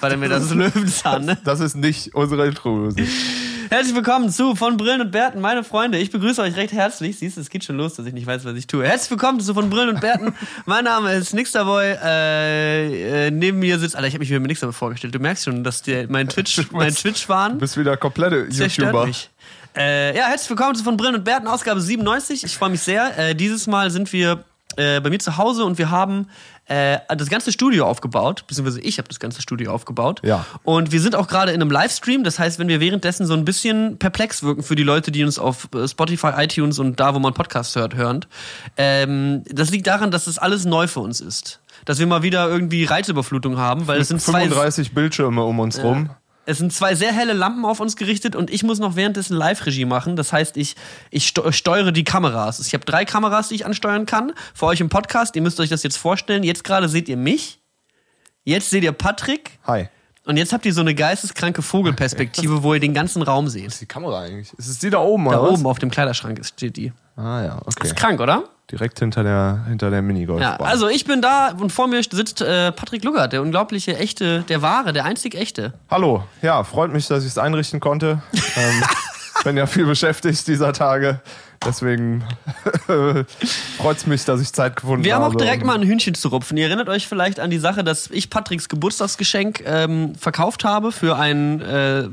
Warte mir, das ist Löwenzahn, ne? Das ist nicht unsere Intro-Musik. Herzlich willkommen zu von Brillen und Bärten, meine Freunde. Ich begrüße euch recht herzlich. Siehst du, es geht schon los, dass ich nicht weiß, was ich tue. Herzlich willkommen zu von Brillen und Bärten. mein Name ist Nixterboy. Äh, äh, neben mir sitzt, Alter, ich habe mich wieder mit Nixterboy vorgestellt. Du merkst schon, dass der, mein Twitch, mein Twitch waren. Du bist wieder komplette YouTuber. Mich. Äh, ja, herzlich willkommen zu von Brillen und Bärten, Ausgabe 97. Ich freue mich sehr. Äh, dieses Mal sind wir äh, bei mir zu Hause und wir haben äh, das ganze Studio aufgebaut, beziehungsweise ich habe das ganze Studio aufgebaut. Ja. Und wir sind auch gerade in einem Livestream, das heißt, wenn wir währenddessen so ein bisschen perplex wirken für die Leute, die uns auf äh, Spotify, iTunes und da, wo man Podcasts hört, hören, ähm, das liegt daran, dass das alles neu für uns ist. Dass wir mal wieder irgendwie Reizüberflutung haben, weil es sind 35 Bildschirme um uns rum. Es sind zwei sehr helle Lampen auf uns gerichtet und ich muss noch währenddessen Live-Regie machen. Das heißt, ich, ich steuere die Kameras. Ich habe drei Kameras, die ich ansteuern kann. Für euch im Podcast. Ihr müsst euch das jetzt vorstellen. Jetzt gerade seht ihr mich. Jetzt seht ihr Patrick. Hi. Und jetzt habt ihr so eine geisteskranke Vogelperspektive, wo ihr den ganzen Raum seht. Was ist die Kamera eigentlich? Ist es die da oben? Da oder oben auf dem Kleiderschrank steht die. Ah ja, okay. Das ist krank, oder? Direkt hinter der, hinter der Minigolfbahn. Ja, also ich bin da und vor mir sitzt äh, Patrick Luggert, der unglaubliche, echte, der wahre, der einzig echte. Hallo, ja, freut mich, dass ich es einrichten konnte. ähm, bin ja viel beschäftigt dieser Tage. Deswegen freut es mich, dass ich Zeit gefunden habe. Wir haben auch direkt mal ein Hühnchen zu rupfen. Ihr erinnert euch vielleicht an die Sache, dass ich Patricks Geburtstagsgeschenk ähm, verkauft habe für ein, äh,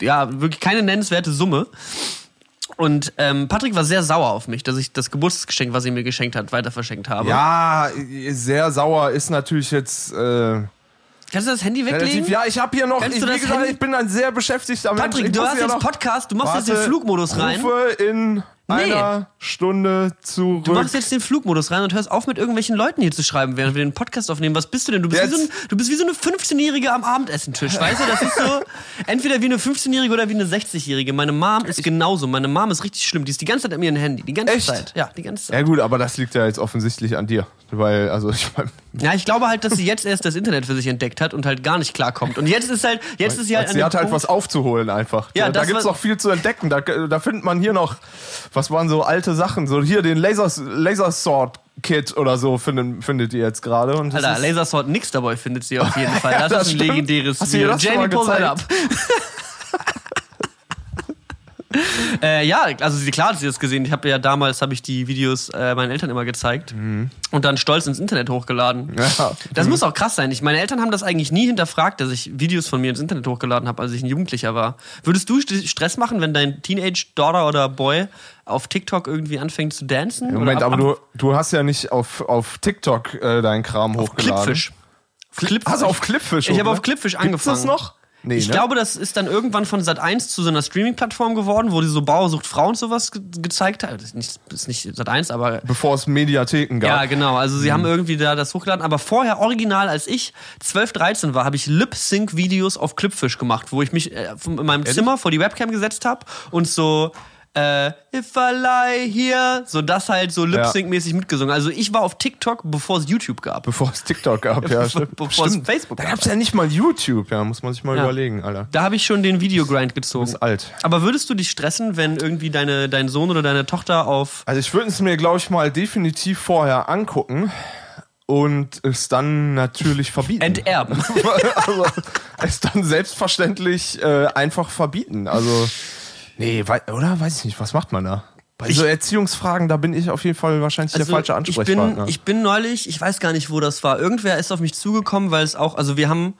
ja, wirklich keine nennenswerte Summe. Und ähm, Patrick war sehr sauer auf mich, dass ich das Geburtstagsgeschenk, was er mir geschenkt hat, weiter verschenkt habe. Ja, sehr sauer ist natürlich jetzt. Äh Kannst du das Handy weglegen? Relativ, ja, ich habe hier noch. Kannst ich, das gesagt, ich bin dann sehr beschäftigt damit. Patrick, du hast jetzt Podcast, du machst Warte, jetzt den Flugmodus rein. Rufe in Nee. einer Stunde zurück. Du machst jetzt den Flugmodus rein und hörst auf, mit irgendwelchen Leuten hier zu schreiben, während wir den Podcast aufnehmen. Was bist du denn? Du bist, wie so, ein, du bist wie so eine 15-Jährige am Abendessentisch, weißt du? Das ist so entweder wie eine 15-Jährige oder wie eine 60-Jährige. Meine Mom ist genauso. Meine Mom ist richtig schlimm. Die ist die ganze Zeit an mir ein Handy. Die ganze Echt? Zeit. Ja, die ganze Zeit. Ja gut, aber das liegt ja jetzt offensichtlich an dir. Weil, also ich mein Ja, ich glaube halt, dass sie jetzt erst das Internet für sich entdeckt hat und halt gar nicht klarkommt. Und jetzt ist halt, jetzt ist sie halt Sie hat halt was aufzuholen einfach. Ja, da, da gibt es noch viel zu entdecken. Da, da findet man hier noch, was waren so alte Sachen. So hier den Lasers, Lasersword Kit oder so findet, findet ihr jetzt gerade. Alter, Lasersword nix dabei findet sie auf jeden Fall. Das, ja, das ist ein stimmt. legendäres Video. Jamie, pull ab. äh, ja, also klar hat sie das gesehen. Ich habe ja damals habe ich die Videos äh, meinen Eltern immer gezeigt mhm. und dann stolz ins Internet hochgeladen. Ja. Das mhm. muss auch krass sein. Ich, meine Eltern haben das eigentlich nie hinterfragt, dass ich Videos von mir ins Internet hochgeladen habe, als ich ein Jugendlicher war. Würdest du Stress machen, wenn dein Teenage-Daughter oder Boy auf TikTok irgendwie anfängt zu dancen? Moment, ab, aber du, du hast ja nicht auf, auf TikTok äh, deinen Kram auf hochgeladen. Clipfish. Clipfish. Hast du auf Clipfish? Ich habe auf Clipfish angefangen. Gibt's das noch? Nee, ich ne? glaube, das ist dann irgendwann von Sat1 zu so einer Streaming-Plattform geworden, wo die so Bauersucht Frau und sowas ge gezeigt hat. Das ist nicht, ist nicht Sat1, aber. Bevor es Mediatheken gab. Ja, genau. Also sie mhm. haben irgendwie da das hochgeladen. Aber vorher, original, als ich 12, 13 war, habe ich Lip-Sync-Videos auf Clipfish gemacht, wo ich mich äh, in meinem Ehrlich? Zimmer vor die Webcam gesetzt habe und so äh, If I lie here, so das halt so Lip-Sync-mäßig mitgesungen. Also ich war auf TikTok, bevor es YouTube gab. Bevor es TikTok gab, ja. bevor es Facebook gab. Da gab es ja nicht mal YouTube, ja, muss man sich mal ja. überlegen, Alter. Da habe ich schon den Videogrind gezogen. Du bist alt. Aber würdest du dich stressen, wenn irgendwie deine, dein Sohn oder deine Tochter auf... Also ich würde es mir, glaube ich, mal definitiv vorher angucken und es dann natürlich verbieten. Enterben. also, es dann selbstverständlich äh, einfach verbieten. Also Nee, wei oder? Weiß ich nicht. Was macht man da? Bei ich, so Erziehungsfragen, da bin ich auf jeden Fall wahrscheinlich also der falsche Ansprechpartner. Ich bin, ich bin neulich, ich weiß gar nicht, wo das war. Irgendwer ist auf mich zugekommen, weil es auch, also wir haben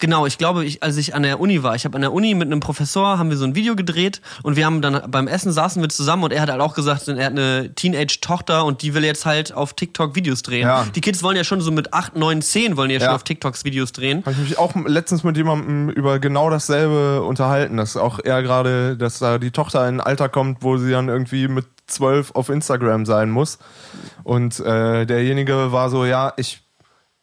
Genau, ich glaube, ich, als ich an der Uni war, ich habe an der Uni mit einem Professor, haben wir so ein Video gedreht und wir haben dann beim Essen saßen wir zusammen und er hat halt auch gesagt, er hat eine Teenage-Tochter und die will jetzt halt auf TikTok Videos drehen. Ja. Die Kids wollen ja schon so mit 8, 9, 10 wollen ja, ja. schon auf TikToks Videos drehen. Habe ich mich auch letztens mit jemandem über genau dasselbe unterhalten, dass auch er gerade, dass da die Tochter in ein Alter kommt, wo sie dann irgendwie mit 12 auf Instagram sein muss. Und äh, derjenige war so, ja, ich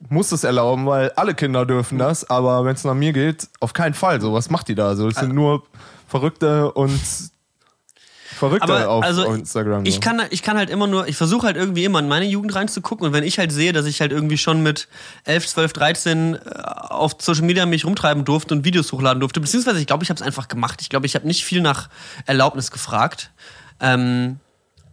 muss es erlauben, weil alle Kinder dürfen das, aber wenn es nach mir geht, auf keinen Fall. So, was macht die da? So, es sind nur Verrückte und Verrückte aber, auf also Instagram. Ich kann, ich kann halt immer nur, ich versuche halt irgendwie immer in meine Jugend reinzugucken und wenn ich halt sehe, dass ich halt irgendwie schon mit 11, 12, 13 auf Social Media mich rumtreiben durfte und Videos hochladen durfte, beziehungsweise ich glaube, ich habe es einfach gemacht. Ich glaube, ich habe nicht viel nach Erlaubnis gefragt. Ähm,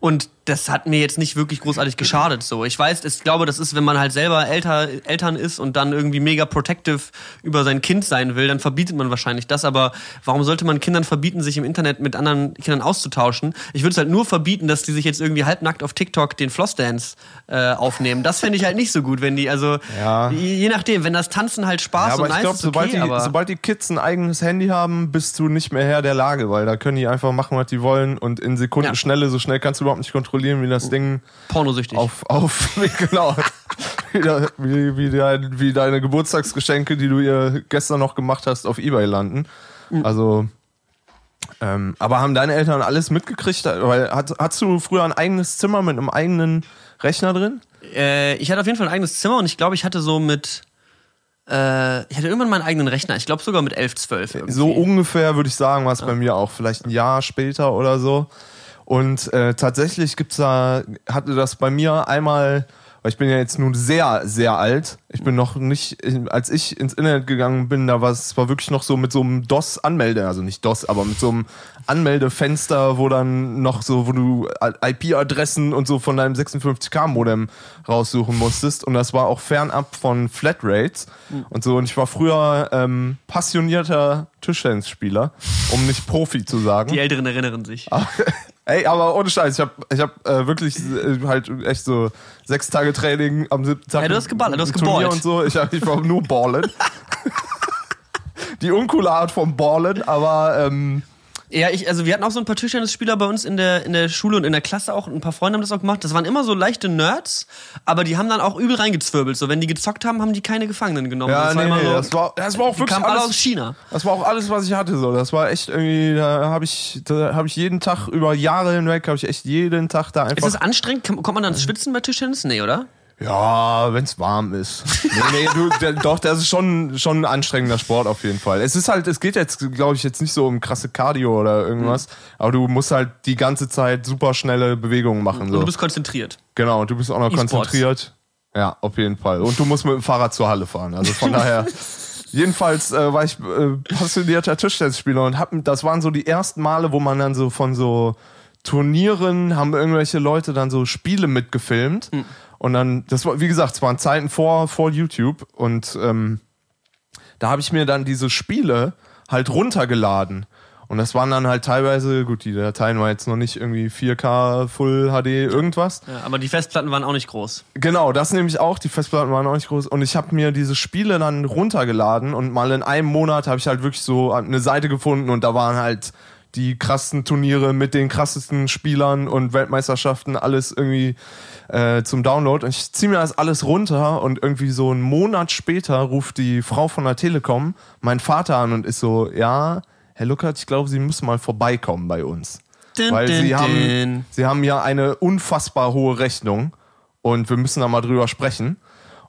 und das hat mir jetzt nicht wirklich großartig geschadet. So, ich weiß, ich glaube, das ist, wenn man halt selber älter, Eltern ist und dann irgendwie mega protective über sein Kind sein will, dann verbietet man wahrscheinlich das. Aber warum sollte man Kindern verbieten, sich im Internet mit anderen Kindern auszutauschen? Ich würde es halt nur verbieten, dass die sich jetzt irgendwie halbnackt auf TikTok den Flossdance äh, aufnehmen. Das fände ich halt nicht so gut, wenn die, also Ja. je, nachdem, wenn das Tanzen halt Spaß Ja, aber und ich nice glaube, ist, okay, sobald, die, aber sobald die Kids ein eigenes Handy haben, bist du nicht mehr Herr der Lage, weil da können die einfach machen, was die wollen und in Sekundenschnelle, so schnell kannst du überhaupt nicht kontrollieren, wie das Ding pornosüchtig. auf, auf, genau, wie, wie, dein, wie deine Geburtstagsgeschenke, die du ihr gestern noch gemacht hast, auf Ebay landen. Mhm. Also, ähm, aber haben deine Eltern alles mitgekriegt? Weil, hat, hast du früher ein eigenes Zimmer mit einem eigenen Rechner drin? Äh, ich hatte auf jeden Fall ein eigenes Zimmer und ich glaube, ich hatte so mit. Äh, ich hatte irgendwann meinen eigenen Rechner. Ich glaube sogar mit 11, 12. Irgendwie. So ungefähr würde ich sagen, war es bei mir auch. Vielleicht ein Jahr später oder so. Und äh, tatsächlich gibt's da, hatte das bei mir einmal, weil ich bin ja jetzt nun sehr, sehr alt. Ich bin noch nicht, als ich ins Internet gegangen bin, da war es war wirklich noch so mit so einem DOS-Anmelde, also nicht DOS, aber mit so einem Anmeldefenster, wo dann noch so, wo du IP-Adressen und so von deinem 56K-Modem raussuchen musstest. Und das war auch fernab von Flatrates und so. Und ich war früher ähm, passionierter Tischtennisspieler, um nicht Profi zu sagen. Die Älteren erinnern sich. Ey, aber ohne Scheiß, ich habe ich hab, äh, wirklich äh, halt echt so sechs Tage Training am siebten Tag. Ja, du hast geballert, du hast geballt. und so. Ich, hab, ich war nur ballen. Die uncoole Art vom Ballen, aber ähm, Ja, ich, also wir hatten auch so ein paar Tischtennisspieler bei uns in der, in der Schule und in der Klasse auch. Ein paar Freunde haben das auch gemacht. Das waren immer so leichte Nerds, aber die haben dann auch übel reingezwirbelt. So, wenn die gezockt haben, haben die keine Gefangenen genommen. ja, das nee, war immer nee, so, das war, das war auch wirklich kamen alle alles, aus China. Das war auch alles, was ich hatte. So, das war echt irgendwie. Da habe ich, da habe ich jeden Tag über Jahre hinweg habe ich echt jeden Tag da einfach. Ist das anstrengend? Kann- Kommt man dann ins Schwitzen bei Tischtennis? Nee, oder? Ja, wenn es warm ist. Nee, nee, du, der, doch, das ist schon, schon ein anstrengender Sport auf jeden Fall. Es ist halt, es geht jetzt, glaube ich, jetzt nicht so um krasse Cardio oder irgendwas, aber du musst halt die ganze Zeit super schnelle Bewegungen machen. Und So. du bist konzentriert. Genau, und du bist auch noch E-Sports. konzentriert. Ja, auf jeden Fall. Und du musst mit dem Fahrrad zur Halle fahren. Also von daher. Jedenfalls äh, war ich äh, passionierter Tischtennisspieler und hab, das waren so die ersten Male, wo man dann so von so Turnieren haben irgendwelche Leute dann so Spiele mitgefilmt. Und dann, das war, wie gesagt, es waren Zeiten vor, vor YouTube und ähm, da habe ich mir dann diese Spiele halt runtergeladen. Und das waren dann halt teilweise, gut, die Dateien waren jetzt noch nicht irgendwie 4K, Full HD, irgendwas. Ja, aber die Festplatten waren auch nicht groß. Genau, das nämlich auch. Die Festplatten waren auch nicht groß. Und ich habe mir diese Spiele dann runtergeladen und mal in einem Monat habe ich halt wirklich so eine Seite gefunden und da waren halt die krassesten Turniere mit den krassesten Spielern und Weltmeisterschaften, alles irgendwie äh, zum Download. Und ich ziehe mir das alles runter und irgendwie so einen Monat später ruft die Frau von der Telekom meinen Vater an und ist so, ja, Herr Luckert, ich glaube, Sie müssen mal vorbeikommen bei uns. Dun, Weil dun, sie, haben, dun. sie haben ja eine unfassbar hohe Rechnung und wir müssen da mal drüber sprechen.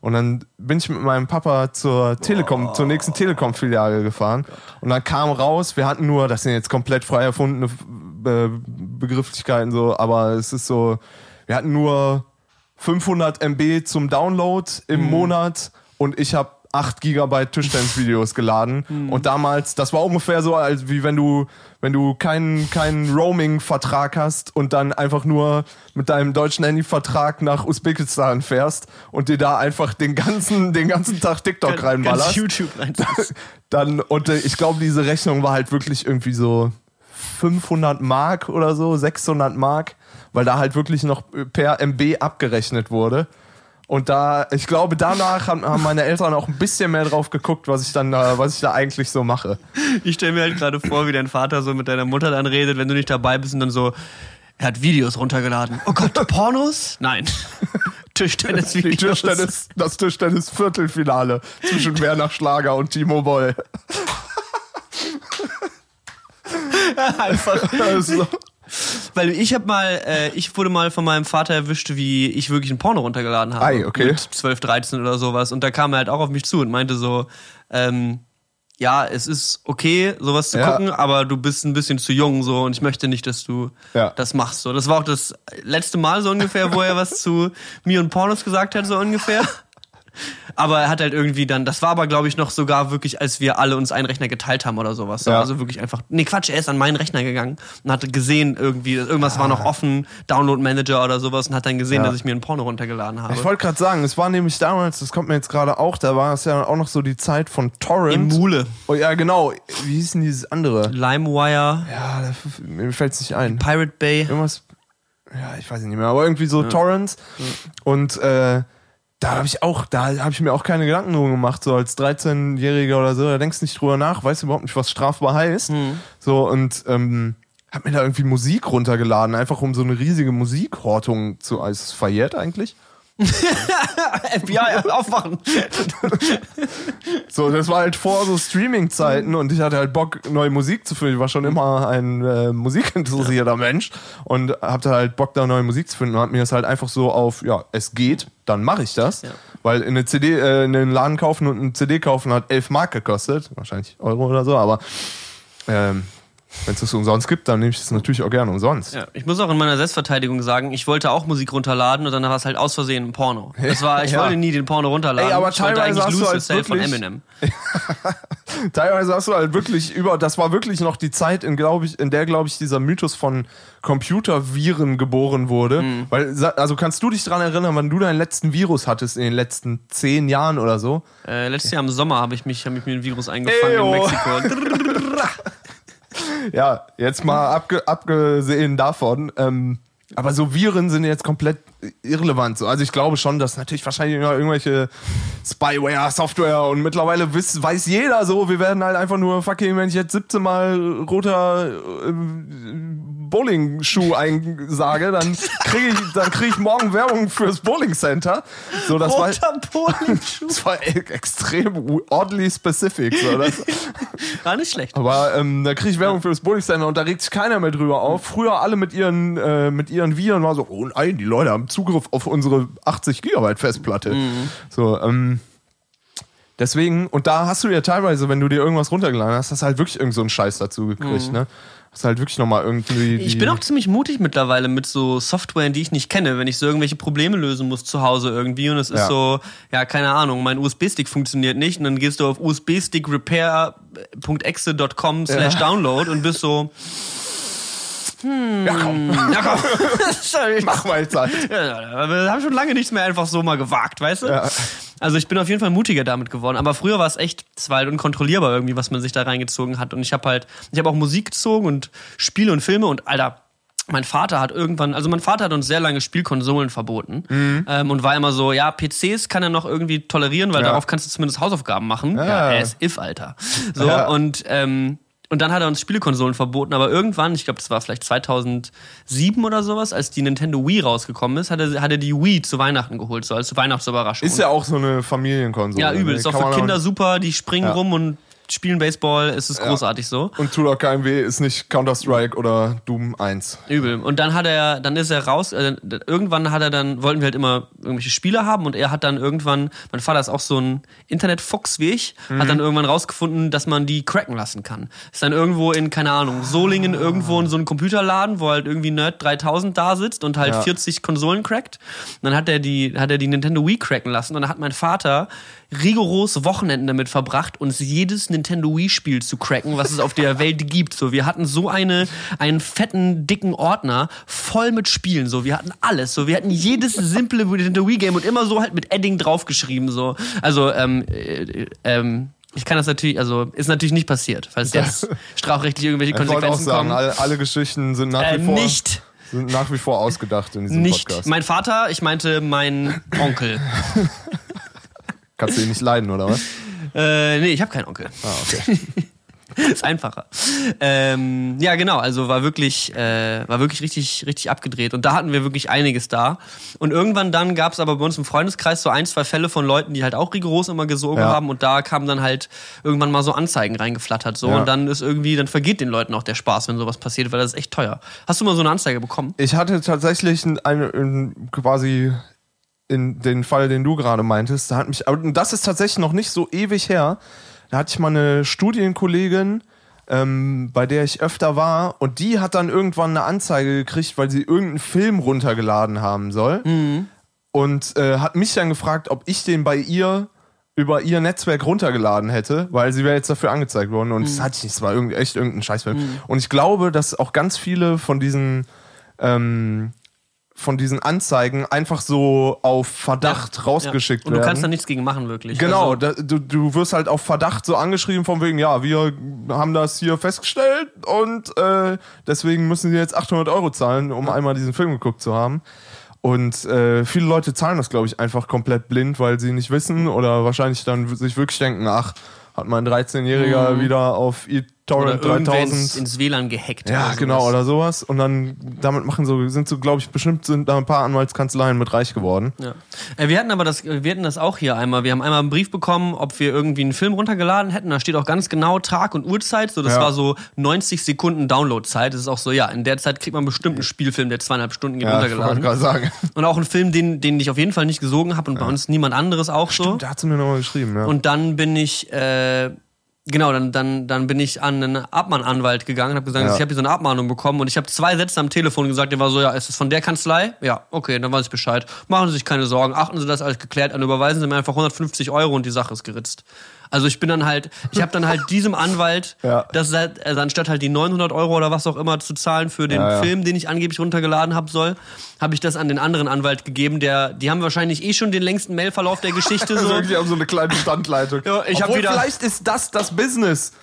Und dann bin ich mit meinem Papa zur Telekom, zur nächsten Telekom-Filiale gefahren. Und dann kam raus, wir hatten nur, das sind jetzt komplett frei erfundene Be Begrifflichkeiten so, aber es ist so, wir hatten nur 500 MB zum Download im Monat und ich habe 8 Gigabyte Tischtennis-Videos geladen. Und damals, das war ungefähr so, als wie wenn du, wenn du keinen keinen Roaming-Vertrag hast und dann einfach nur mit deinem deutschen Handy-Vertrag nach Usbekistan fährst und dir da einfach den ganzen, den ganzen Tag TikTok Ganz reinballerst. YouTube rein. Dann, und äh, ich glaube, diese Rechnung war halt wirklich irgendwie so 500 Mark oder so, 600 Mark, weil da halt wirklich noch per MB abgerechnet wurde. Und da, ich glaube, danach haben, meine Eltern auch ein bisschen mehr drauf geguckt, was ich dann, da, was ich da eigentlich so mache. Ich stelle mir halt gerade vor, wie dein Vater so mit deiner Mutter dann redet, wenn du nicht dabei bist und dann so, er hat Videos runtergeladen. Oh Gott, Pornos? Nein. Tischtennis-Videos. Tischtennis, das Tischtennis-Viertelfinale zwischen Werner Schlager und Timo Boll. Einfach. Also, Weil ich habe mal, äh, ich wurde mal von meinem Vater erwischt, wie ich wirklich ein Porno runtergeladen habe. Ei, okay. Mit 12, 13 oder sowas. Und da kam er halt auch auf mich zu und meinte so, ähm, ja, es ist okay, sowas zu Ja. gucken, aber du bist ein bisschen zu jung so und ich möchte nicht, dass du Ja. das machst. So, das war auch das letzte Mal so ungefähr, wo er was zu mir und Pornos gesagt hat, so ungefähr. Aber er hat halt irgendwie dann, das war aber glaube ich noch sogar wirklich, als wir alle uns einen Rechner geteilt haben oder sowas. Ja. Also wirklich einfach, nee Quatsch, er ist an meinen Rechner gegangen und hatte gesehen irgendwie, irgendwas war noch offen, Download Manager oder sowas und hat dann gesehen, Ja. dass ich mir ein Porno runtergeladen habe. Ich wollte gerade sagen, es war nämlich damals, das kommt mir jetzt gerade auch, da war es ja auch noch so die Zeit von Torrent. Emule, Oh ja, genau. Wie hieß denn dieses andere? LimeWire, Ja, da, mir fällt es nicht ein. Pirate Bay. Irgendwas. Ja, ich weiß nicht mehr, aber irgendwie so Torrents. Und äh, da habe ich auch, da habe ich mir auch keine Gedanken drum gemacht, so als 13-Jähriger oder so, da denkst du nicht drüber nach, weißt überhaupt nicht, was strafbar heißt. So, und ähm, hab mir da irgendwie Musik runtergeladen, einfach um so eine riesige Musikhortung zu. Also, ist es verjährt eigentlich? FBI, aufwachen. So, das war halt vor so Streaming-Zeiten und ich hatte halt Bock, neue Musik zu finden. Ich war schon immer ein äh, musikinteressierter Mensch und hatte halt Bock, da neue Musik zu finden und hab mir das halt einfach so auf, ja, es geht, dann mache ich das. Ja. Weil in eine CD, äh, in einen Laden kaufen und eine CD kaufen hat 11 Mark gekostet, wahrscheinlich Euro oder so, aber ähm, wenn es das umsonst gibt, dann nehme ich es natürlich auch gerne umsonst. Ja, ich muss auch in meiner Selbstverteidigung sagen, ich wollte auch Musik runterladen und dann war es halt aus Versehen ein Porno. Das war, ich Ja. wollte nie den Porno runterladen. Ey, aber ich wollte teilweise eigentlich hast du Lose halt Yourself von Eminem. Teilweise hast du halt wirklich über, das war wirklich noch die Zeit, in, ich, in der, glaube ich, dieser Mythos von Computerviren geboren wurde. Mhm. Weil, also kannst du dich daran erinnern, wann du deinen letzten Virus hattest in den letzten zehn Jahren oder so? Äh, letztes Jahr im Sommer habe ich, mich, hab ich mir ein Virus eingefangen Eyo. in Mexiko. Ja, jetzt mal abge abgesehen davon. Ähm, aber so Viren sind jetzt komplett irrelevant. So. Also ich glaube schon, dass natürlich wahrscheinlich irgendwelche Spyware, Software und mittlerweile wiss, weiß jeder so, wir werden halt einfach nur fucking, wenn ich jetzt 17 Mal roter äh, Bowling-Schuh einsage, dann kriege ich, dann krieg ich morgen Werbung fürs Bowling Center. So, das war, Roter Polenschuh. das war e- extrem oddly specific. So, das, War nicht schlecht. aber ähm, da kriege ich Werbung für das Bowling Center und da regt sich keiner mehr drüber auf. Früher alle mit ihren, äh, mit ihren Viren war so, oh nein, die Leute haben Zugriff auf unsere 80 Gigabyte Festplatte. So, ähm, deswegen, und da hast du ja teilweise, wenn du dir irgendwas runtergeladen hast, hast du halt wirklich irgend so einen Scheiß dazu gekriegt, ne? Hast halt wirklich nochmal irgendwie. Ich bin auch ziemlich mutig mittlerweile mit so Software, die ich nicht kenne, wenn ich so irgendwelche Probleme lösen muss zu Hause irgendwie und es ist Ja. so, ja, keine Ahnung, mein USB-Stick funktioniert nicht und dann gehst du auf usbstickrepair.exe.com slash download und bist so, Ja, komm, ja komm, mach mal jetzt halt. Ja, wir haben schon lange nichts mehr einfach so mal gewagt, weißt du? Ja. Also ich bin auf jeden Fall mutiger damit geworden. Aber früher war es echt, es war halt unkontrollierbar irgendwie, was man sich da reingezogen hat. Und ich habe halt, ich habe auch Musik gezogen und Spiele und Filme und Alter. Mein Vater hat irgendwann, also mein Vater hat uns sehr lange Spielkonsolen verboten Mhm. ähm, und war immer so, ja, PCs kann er noch irgendwie tolerieren, weil Ja. darauf kannst du zumindest Hausaufgaben machen. Ja, Ja. er ist if, Alter. So, Ja. und ähm, und dann hat er uns Spielekonsolen verboten, aber irgendwann, ich glaube, das war vielleicht 2007 oder sowas, als die Nintendo Wii rausgekommen ist, hat er, hat er die Wii zu Weihnachten geholt, so als Weihnachtsüberraschung. Ist ja auch so eine Familienkonsole. ja, übel. ne? Ist auch für Kinder super, die springen Ja. rum und spielen Baseball, es ist großartig so. Und tut auch weh, ist nicht Counter-Strike oder Doom 1. Übel. Und dann hat er, dann ist er raus, äh, irgendwann hat er dann, wollten wir halt immer irgendwelche Spiele haben und er hat dann irgendwann, mein Vater ist auch so ein Internetfuchs wie ich, hat dann irgendwann rausgefunden, dass man die cracken lassen kann. Ist dann irgendwo in, keine Ahnung, Solingen irgendwo in so einem Computerladen, wo halt irgendwie Nerd 3000 da sitzt und halt Ja. 40 Konsolen crackt. Und dann hat er die, hat er die Nintendo Wii cracken lassen und dann hat mein Vater rigoros Wochenenden damit verbracht, uns jedes Nintendo Wii-Spiel zu cracken, was es auf der Welt gibt. So, wir hatten so eine, einen fetten, dicken Ordner voll mit Spielen. So, wir hatten alles. So, wir hatten jedes simple Nintendo Wii-Game und immer so halt mit Edding draufgeschrieben. So, also ähm, äh, ähm, ich kann das natürlich, also ist natürlich nicht passiert, falls jetzt strafrechtlich irgendwelche Ich wollte auch Konsequenzen sagen, kommen. alle, alle Geschichten sind nach Äh, wie vor nicht. sind nach wie vor ausgedacht in diesem Nicht Podcast. mein Vater, ich meinte mein Onkel. Kannst du ihn nicht leiden, oder was? Äh, nee, ich habe keinen Onkel. Ah, okay. ist einfacher. Ähm, ja, genau. Also war wirklich, äh, war wirklich richtig, richtig abgedreht. Und da hatten wir wirklich einiges da. Und irgendwann dann gab es aber bei uns im Freundeskreis so ein, zwei Fälle von Leuten, die halt auch rigoros immer gesogen Ja. haben. Und da kamen dann halt irgendwann mal so Anzeigen reingeflattert. So. Ja. Und dann ist irgendwie, dann vergeht den Leuten auch der Spaß, wenn sowas passiert, weil das ist echt teuer. Hast du mal so eine Anzeige bekommen? Ich hatte tatsächlich ein- eine, ein- quasi in den Fall, den du gerade meintest, da hat mich, aber das ist tatsächlich noch nicht so ewig her. Da hatte ich mal eine Studienkollegin, ähm, bei der ich öfter war, und die hat dann irgendwann eine Anzeige gekriegt, weil sie irgendeinen Film runtergeladen haben soll. und äh, hat mich dann gefragt, ob ich den bei ihr über ihr Netzwerk runtergeladen hätte, weil sie wäre jetzt dafür angezeigt worden und das hatte ich nicht, es war irgendwie echt irgendein Scheißfilm. Und ich glaube, dass auch ganz viele von diesen ähm, von diesen Anzeigen einfach so auf Verdacht rausgeschickt Und du werden. kannst da nichts gegen machen, wirklich. Genau, Also, da, du, du wirst halt auf Verdacht so angeschrieben von wegen, ja, wir haben das hier festgestellt und äh, deswegen müssen sie jetzt 800 Euro zahlen, um einmal diesen Film geguckt zu haben. Und äh, viele Leute zahlen das, glaube ich, einfach komplett blind, weil sie nicht wissen oder wahrscheinlich dann sich wirklich denken, ach, hat mein 13-Jähriger wieder auf ins, 3000 ins WLAN gehackt. ja, oder genau, oder sowas. Und dann damit machen so, sind so, glaube ich, bestimmt sind da ein paar Anwaltskanzleien mit reich geworden. Ja. Äh, Wir hatten aber das, wir hatten das auch hier einmal. Wir haben einmal einen Brief bekommen, ob wir irgendwie einen Film runtergeladen hätten. Da steht auch ganz genau Tag und Uhrzeit. So, das Ja. war so 90 Sekunden Downloadzeit. Das ist auch so, ja, in der Zeit kriegt man bestimmt einen Spielfilm, der zweieinhalb Stunden geht, Ja, ich runtergeladen. gerade sagen. Und auch einen Film, den, den ich auf jeden Fall nicht gesogen habe und bei uns niemand anderes auch so. Da hat sie mir nochmal geschrieben, ja. Und dann bin ich, äh, genau, dann, dann, dann bin ich an einen Abmahnanwalt gegangen und habe gesagt, Ja. ich habe hier so eine Abmahnung bekommen und ich habe zwei Sätze am Telefon gesagt, der war so, ja, ist es von der Kanzlei? Ja, okay, dann weiß ich Bescheid. Machen Sie sich keine Sorgen, achten Sie das alles geklärt, dann überweisen Sie mir einfach 150 Euro und die Sache ist geritzt. Also ich bin dann halt, ich habe dann halt diesem Anwalt, Ja. das halt, also anstatt halt die 900 Euro oder was auch immer zu zahlen für den Ja. Film, den ich angeblich runtergeladen haben soll, habe ich das an den anderen Anwalt gegeben, der, die haben wahrscheinlich eh schon den längsten Mailverlauf der Geschichte Also so. wirklich haben so eine kleine Standleitung. Ja, ich Obwohl, wieder- vielleicht ist das das Business.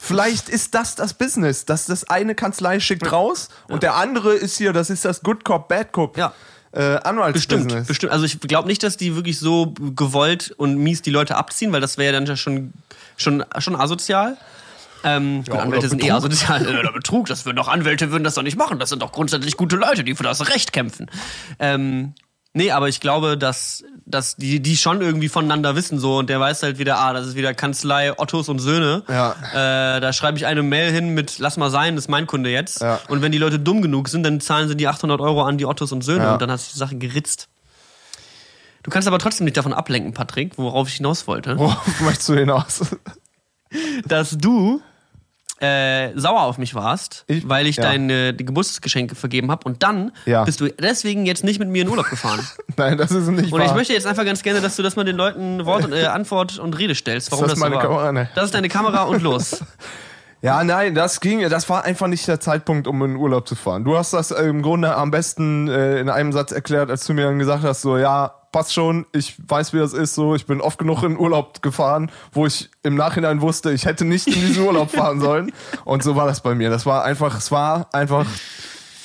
Vielleicht ist das das Business, dass das eine Kanzlei schickt raus und der andere ist hier, das ist das Good Cop, Bad Cop. Ja. Äh, Anwaltsbusiness. Bestimmt, bestimmt. Also ich glaube nicht, dass die wirklich so gewollt und mies die Leute abziehen, weil das wäre ja dann ja schon, schon, schon asozial. Ähm, gut, oder Anwälte sind eh Betrug. asozial. Oder Betrug, das würden doch Anwälte würden das doch nicht machen. Das sind doch grundsätzlich gute Leute, die für das Recht kämpfen. Ähm, nee, aber ich glaube, dass, dass die, die schon irgendwie voneinander wissen so und der weiß halt wieder, ah, das ist wieder Kanzlei Ottos und Söhne. Ja. Äh, da schreibe ich eine Mail hin mit, lass mal sein, das ist mein Kunde jetzt. Ja. Und wenn die Leute dumm genug sind, dann zahlen sie die 800 Euro an die Ottos und Söhne Ja. und dann hat sich die Sache geritzt. Du kannst aber trotzdem nicht davon ablenken, Patrick, worauf ich hinaus wollte, Worauf möchtest du hinaus? dass du äh, sauer auf mich warst, Ich? weil ich Ja. deine die Geburtstagsgeschenke vergeben habe und dann Ja. bist du deswegen jetzt nicht mit mir in Urlaub gefahren. Nein, das ist nicht Und wahr. ich möchte jetzt einfach ganz gerne, dass du das mal den Leuten Wort und, äh, Antwort und Rede stellst, warum das das, meine so war. Kamera? Nee. Das ist deine Kamera und los. Ja, nein, das ging, das war einfach nicht der Zeitpunkt, um in Urlaub zu fahren. Du hast das im Grunde am besten äh, in einem Satz erklärt, als du mir dann gesagt hast, so, ja, passt schon, ich weiß, wie das ist, so, ich bin oft genug in Urlaub gefahren, wo ich im Nachhinein wusste, ich hätte nicht in diesen Urlaub fahren sollen. Und so war das bei mir. Das war einfach, es war einfach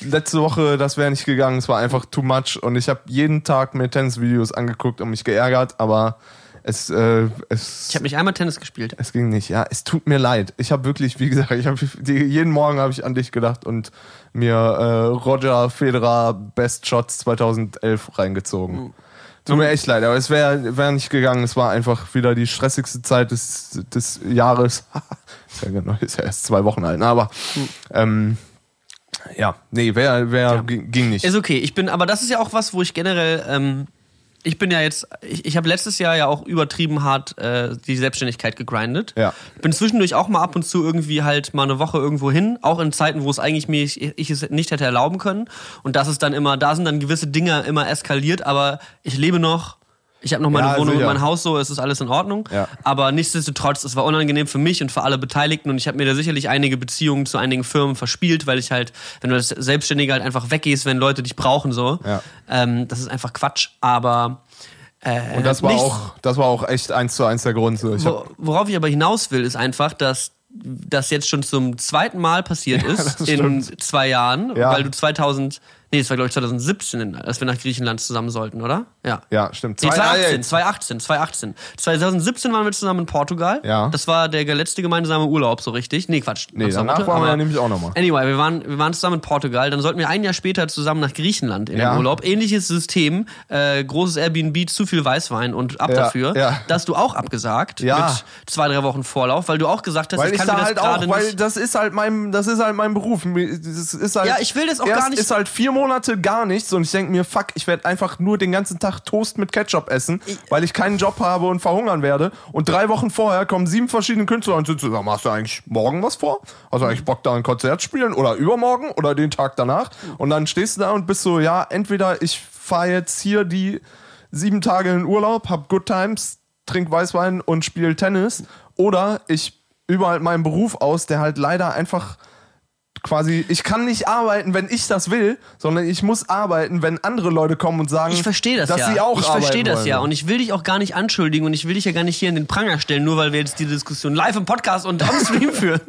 letzte Woche, das wäre nicht gegangen, es war einfach too much und ich habe jeden Tag mir Tennisvideos angeguckt und mich geärgert, aber es, äh, es Ich habe nicht einmal Tennis gespielt. es ging nicht, ja. Es tut mir leid. Ich habe wirklich, wie gesagt, ich habe jeden Morgen habe ich an dich gedacht und mir äh, Roger Federer Best Shots 2011 reingezogen. Tut mir echt leid, aber es wäre wär nicht gegangen. Es war einfach wieder die stressigste Zeit des, des Jahres. ist, ja genau, ist ja erst zwei Wochen alt, ne? aber ähm, ja, nee, wär, wär, ging, ging nicht. Ist okay. Ich bin, aber das ist ja auch was, wo ich generell, ähm, ich bin ja jetzt, ich, ich habe letztes Jahr ja auch übertrieben hart äh, die Selbstständigkeit gegrindet. Ja. Bin zwischendurch auch mal ab und zu irgendwie halt mal eine Woche irgendwo hin, auch in Zeiten, wo es eigentlich mir ich, ich es nicht hätte erlauben können. Und das ist dann immer, da sind dann gewisse Dinge immer eskaliert, aber ich lebe noch. Ich habe noch meine Ja, Wohnung und sicher. mein Haus, so es ist alles in Ordnung. Ja. Aber nichtsdestotrotz, es war unangenehm für mich und für alle Beteiligten und ich habe mir da sicherlich einige Beziehungen zu einigen Firmen verspielt, weil ich halt, wenn du als Selbstständiger halt einfach weggehst, wenn Leute dich brauchen, so, Ja. ähm, das ist einfach Quatsch. Aber äh, und das war nichts- auch, das war auch echt eins zu eins der Grund. So. Ich wo, worauf ich aber hinaus will, ist einfach, dass das jetzt schon zum zweiten Mal passiert ist in stimmt. zwei Jahren, Ja. weil du 2000, nee, es war glaube ich 2017, als wir nach Griechenland zusammen sollten, oder? Ja. ja, stimmt. Nee, Zwei- 2018, ah, 2018, 2018. 2017 waren wir zusammen in Portugal. Ja. Das war der letzte gemeinsame Urlaub, so richtig. Nee, Quatsch. Nee, Nach danach Sommer, waren wir ja nämlich auch nochmal. Anyway, wir waren, wir waren zusammen in Portugal, dann sollten wir ein Jahr später zusammen nach Griechenland in Ja. den Urlaub. Ähnliches System, äh, großes Airbnb, zu viel Weißwein und ab Ja, dafür. ja. Da hast du auch abgesagt Ja. mit zwei, drei Wochen Vorlauf, weil du auch gesagt hast, Weil ich ich kann da mir das halt auch, weil das ist halt mein, das ist halt mein Beruf. Das ist halt, Ja, ich will das auch gar nicht- ist halt vier Monate gar nichts und ich denke mir, fuck, ich werde einfach nur den ganzen Tag Toast mit Ketchup essen, weil ich keinen Job habe und verhungern werde. Und drei Wochen vorher kommen sieben verschiedene Künstler und sitzen sagen, hast du eigentlich morgen was vor? Du eigentlich Bock da ein Konzert spielen oder übermorgen oder den Tag danach? Und dann stehst du da und bist so, ja, entweder ich fahre jetzt hier die sieben Tage in Urlaub, hab Good Times, trink Weißwein und spiele Tennis. Oder ich übe halt meinen Beruf aus, der halt leider einfach quasi, ich kann nicht arbeiten, wenn ich das will, sondern ich muss arbeiten, wenn andere Leute kommen und sagen, Ich verstehe das dass ja. sie auch ich verstehe das wollen. ja. Und ich will dich auch gar nicht anschuldigen und ich will dich ja gar nicht hier in den Pranger stellen, nur weil wir jetzt die Diskussion live im Podcast und am Stream führen.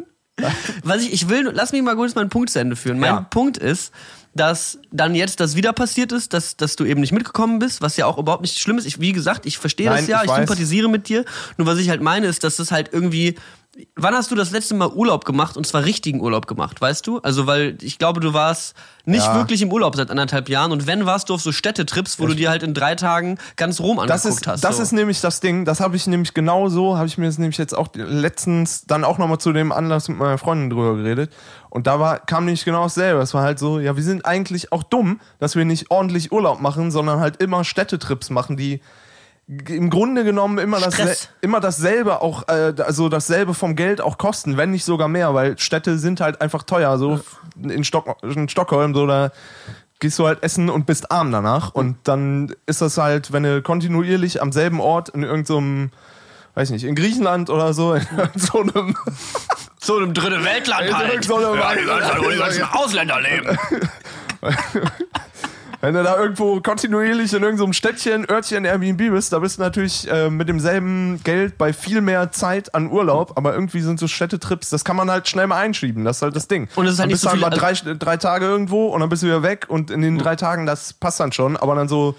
Was ich, ich will, lass mich mal kurz meinen Punkt zu Ende führen. Mein Ja. Punkt ist, dass dann jetzt das wieder passiert ist, dass, dass du eben nicht mitgekommen bist, was ja auch überhaupt nicht schlimm ist. Ich, wie gesagt, ich verstehe das Nein, ja, ich ich, sympathisiere mit dir. Nur was ich halt meine, ist, dass das halt irgendwie. Wann hast du das letzte Mal Urlaub gemacht und zwar richtigen Urlaub gemacht, weißt du? Also, weil ich glaube, du warst nicht Ja. wirklich im Urlaub seit anderthalb Jahren und wenn warst du auf so Städtetrips, wo du dir halt in drei Tagen ganz Rom angeguckt Das ist, hast. das so. ist nämlich das Ding, das habe ich nämlich genau so, habe ich mir das nämlich jetzt auch letztens dann auch nochmal zu dem Anlass mit meiner Freundin drüber geredet. Und da war, kam nämlich genau dasselbe. Es war halt so, ja, wir sind eigentlich auch dumm, dass wir nicht ordentlich Urlaub machen, sondern halt immer Städtetrips machen, die im Grunde genommen immer, das, immer dasselbe auch, äh, also dasselbe vom Geld auch kosten, wenn nicht sogar mehr, weil Städte sind halt einfach teuer. So in, Stock, in Stockholm, so da gehst du halt essen und bist arm danach. Und dann ist das halt, wenn du kontinuierlich am selben Ort in irgendeinem, weiß nicht, in Griechenland oder so, in so einem so einem dritte Weltland In halt. so einem- ja, Ausländer leben. Wenn du da irgendwo kontinuierlich in irgendeinem Städtchen, Örtchen Airbnb bist, da bist du natürlich äh, mit demselben Geld bei viel mehr Zeit an Urlaub, aber irgendwie sind so Städtetrips, das kann man halt schnell mal einschieben, das ist halt das Ding. Und es ist halt dann nicht bist so du viel- halt mal drei, drei Tage irgendwo und dann bist du wieder weg und in den drei Tagen, das passt dann schon, aber dann so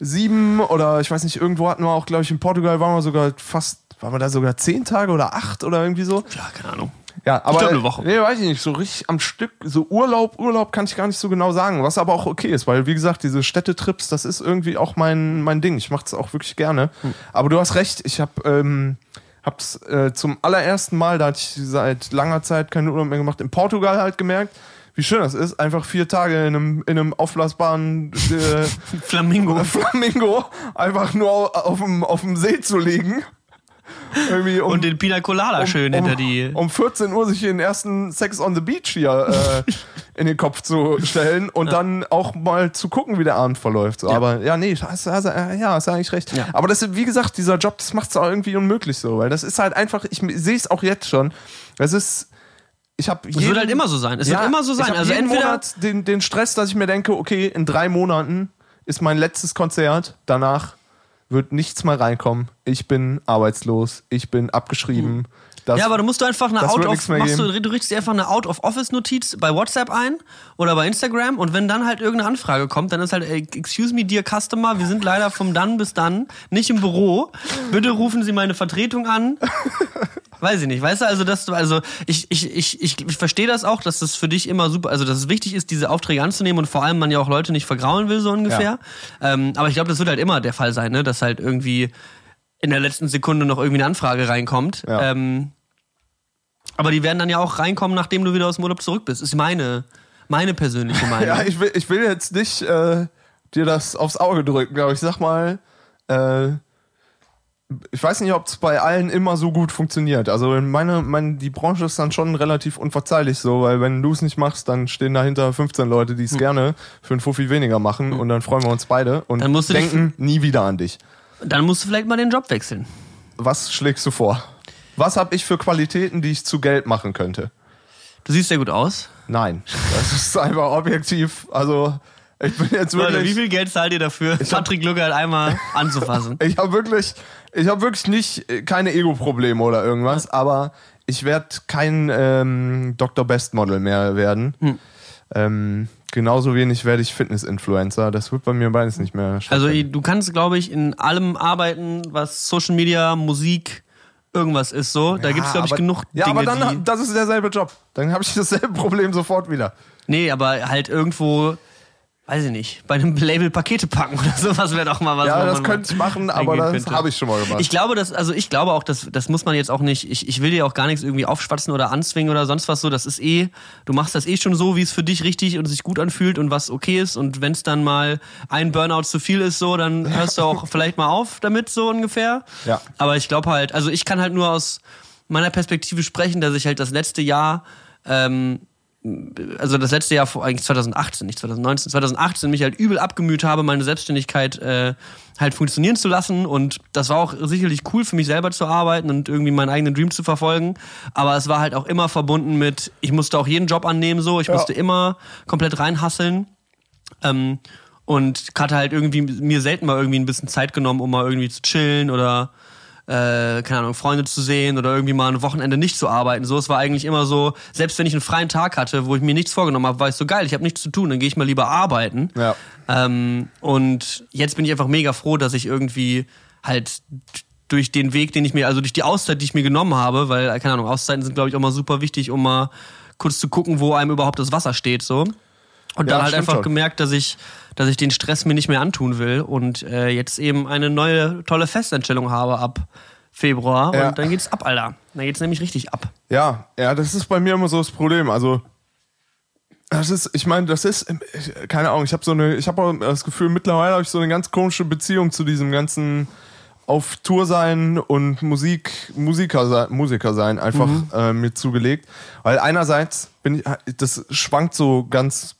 sieben oder ich weiß nicht, irgendwo hatten wir auch, glaube ich, in Portugal waren wir sogar fast, waren wir da sogar zehn Tage oder acht oder irgendwie so. Ja, keine Ahnung. Ja, aber glaub, eine Woche. Nee, weiß ich nicht, so richtig am Stück, so Urlaub, Urlaub kann ich gar nicht so genau sagen, was aber auch okay ist, weil wie gesagt, diese Städtetrips, das ist irgendwie auch mein mein Ding. Ich mache es auch wirklich gerne. Hm. Aber du hast recht, ich habe ähm, hab's äh, zum allerersten Mal, da hatte ich seit langer Zeit keinen Urlaub mehr gemacht, in Portugal halt gemerkt, wie schön das ist, einfach vier Tage in einem, in einem aufblasbaren äh, Flamingo. Flamingo einfach nur auf dem, auf dem See zu liegen. Irgendwie um, Und den Pina Colada schön um, hinter die. Um 14 Uhr sich den ersten Sex on the Beach hier äh, in den Kopf zu stellen und dann auch mal zu gucken, wie der Abend verläuft. So. Aber ja, nee, hast, hast, ja, hast eigentlich recht. Ja. Aber das ist, wie gesagt, dieser Job, das macht es auch irgendwie unmöglich so, weil das ist halt einfach, ich sehe es auch jetzt schon. Das ist. Ich habe Es wird halt immer so sein. Es wird immer so Ich sein. hab Also jeden entweder. Monat den, den Stress, dass ich mir denke, okay, in drei Monaten ist mein letztes Konzert. Danach wird nichts mehr reinkommen. Ich bin arbeitslos. Ich bin abgeschrieben. Das, Ja, aber du musst du einfach eine Out of, machst du, du richtest dir einfach eine Out of Office Notiz bei WhatsApp ein oder bei Instagram und wenn dann halt irgendeine Anfrage kommt, dann ist halt, ey, excuse me, dear Customer, wir sind leider vom dann bis dann nicht im Büro. Bitte rufen Sie meine Vertretung an. Weiß ich nicht, weißt du, also dass du, also ich, ich, ich, ich, verstehe das auch, dass das für dich immer super, also dass es wichtig ist, diese Aufträge anzunehmen und vor allem man ja auch Leute nicht vergraulen will, so ungefähr. Ähm, aber ich glaube, das wird halt immer der Fall sein, ne? dass halt irgendwie in der letzten Sekunde noch irgendwie eine Anfrage reinkommt. Ja. Ähm, aber die werden dann ja auch reinkommen, nachdem du wieder aus dem Urlaub zurück bist. Ist meine, meine persönliche Meinung. Ja, ich will, ich will jetzt nicht äh, dir das aufs Auge drücken, aber ich sag mal, äh, ich weiß nicht, ob es bei allen immer so gut funktioniert. Also meine, meine, die Branche ist dann schon relativ unverzeihlich so, weil wenn du es nicht machst, dann stehen dahinter 15 Leute, die es gerne für einen Fuffi weniger machen und dann freuen wir uns beide und Dann musst du dich- denken nie wieder an dich. Dann musst du vielleicht mal den Job wechseln. Was schlägst du vor? Was habe ich für Qualitäten, die ich zu Geld machen könnte? Du siehst sehr gut aus. Nein, das ist einfach objektiv. Also ich bin jetzt wirklich. Leute, wie viel Geld zahlt ihr dafür, Patrick Luckert einmal anzufassen? Ich habe wirklich, ich habe wirklich nicht äh, keine Ego-Probleme oder irgendwas, aber ich werde kein ähm, Dr. Best Model mehr werden. Hm. Ähm, genauso wenig werde ich Fitness-Influencer. Das wird bei mir beides nicht mehr Also stattfinden. du kannst, glaube ich, in allem arbeiten, was Social Media, Musik, irgendwas ist so. Da gibt's glaube ich, aber- genug Ja, Dinge, aber dann, das ist derselbe Job. Dann habe ich dasselbe Problem sofort wieder. Nee, aber halt irgendwo, weiß ich nicht, bei einem Label Pakete packen oder sowas wäre doch mal was. Ja, das könnte ich machen, aber das habe ich schon mal gemacht. Ich glaube, dass, also ich glaube auch, dass, das muss man jetzt auch nicht, ich, ich will dir auch gar nichts irgendwie aufschwatzen oder anzwingen oder sonst was so. Das ist eh, du machst das eh schon so, wie es für dich richtig und sich gut anfühlt und was okay ist. Und wenn es dann mal ein Burnout zu viel ist, so, dann hörst du auch vielleicht mal auf damit, so ungefähr. Ja. Aber ich glaube halt, also ich kann halt nur aus meiner Perspektive sprechen, dass ich halt das letzte Jahr ähm, also das letzte Jahr, eigentlich 2018, nicht 2019, 2018 mich halt übel abgemüht habe, meine Selbstständigkeit äh, halt funktionieren zu lassen. Und das war auch sicherlich cool für mich selber zu arbeiten und irgendwie meinen eigenen Dream zu verfolgen. Aber es war halt auch immer verbunden mit, ich musste auch jeden Job annehmen, so. Ich ja. musste immer komplett reinhasseln. Ähm, und hatte halt irgendwie mir selten mal irgendwie ein bisschen Zeit genommen, um mal irgendwie zu chillen oder äh, keine Ahnung, Freunde zu sehen oder irgendwie mal ein Wochenende nicht zu arbeiten. So, es war eigentlich immer so, selbst wenn ich einen freien Tag hatte, wo ich mir nichts vorgenommen habe, war ich so geil, ich habe nichts zu tun, dann gehe ich mal lieber arbeiten. Ja. Ähm, und jetzt bin ich einfach mega froh, dass ich irgendwie halt durch den Weg, den ich mir, also durch die Auszeit, die ich mir genommen habe, weil, keine Ahnung, Auszeiten sind, glaube ich, auch mal super wichtig, um mal kurz zu gucken, wo einem überhaupt das Wasser steht, so. Und ja, dann halt einfach schon. gemerkt, dass ich, dass ich den Stress mir nicht mehr antun will und äh, jetzt eben eine neue tolle Festanstellung habe ab Februar ja. und dann geht's ab, Alter. Dann geht's nämlich richtig ab. Ja, ja, das ist bei mir immer so das Problem. Also das ist, ich meine, das ist, keine Ahnung, ich habe so eine, ich habe das Gefühl, mittlerweile habe ich so eine ganz komische Beziehung zu diesem ganzen auf Tour sein und Musik, Musiker sein, Musiker sein einfach mhm. äh, mir zugelegt. Weil einerseits bin ich, das schwankt so ganz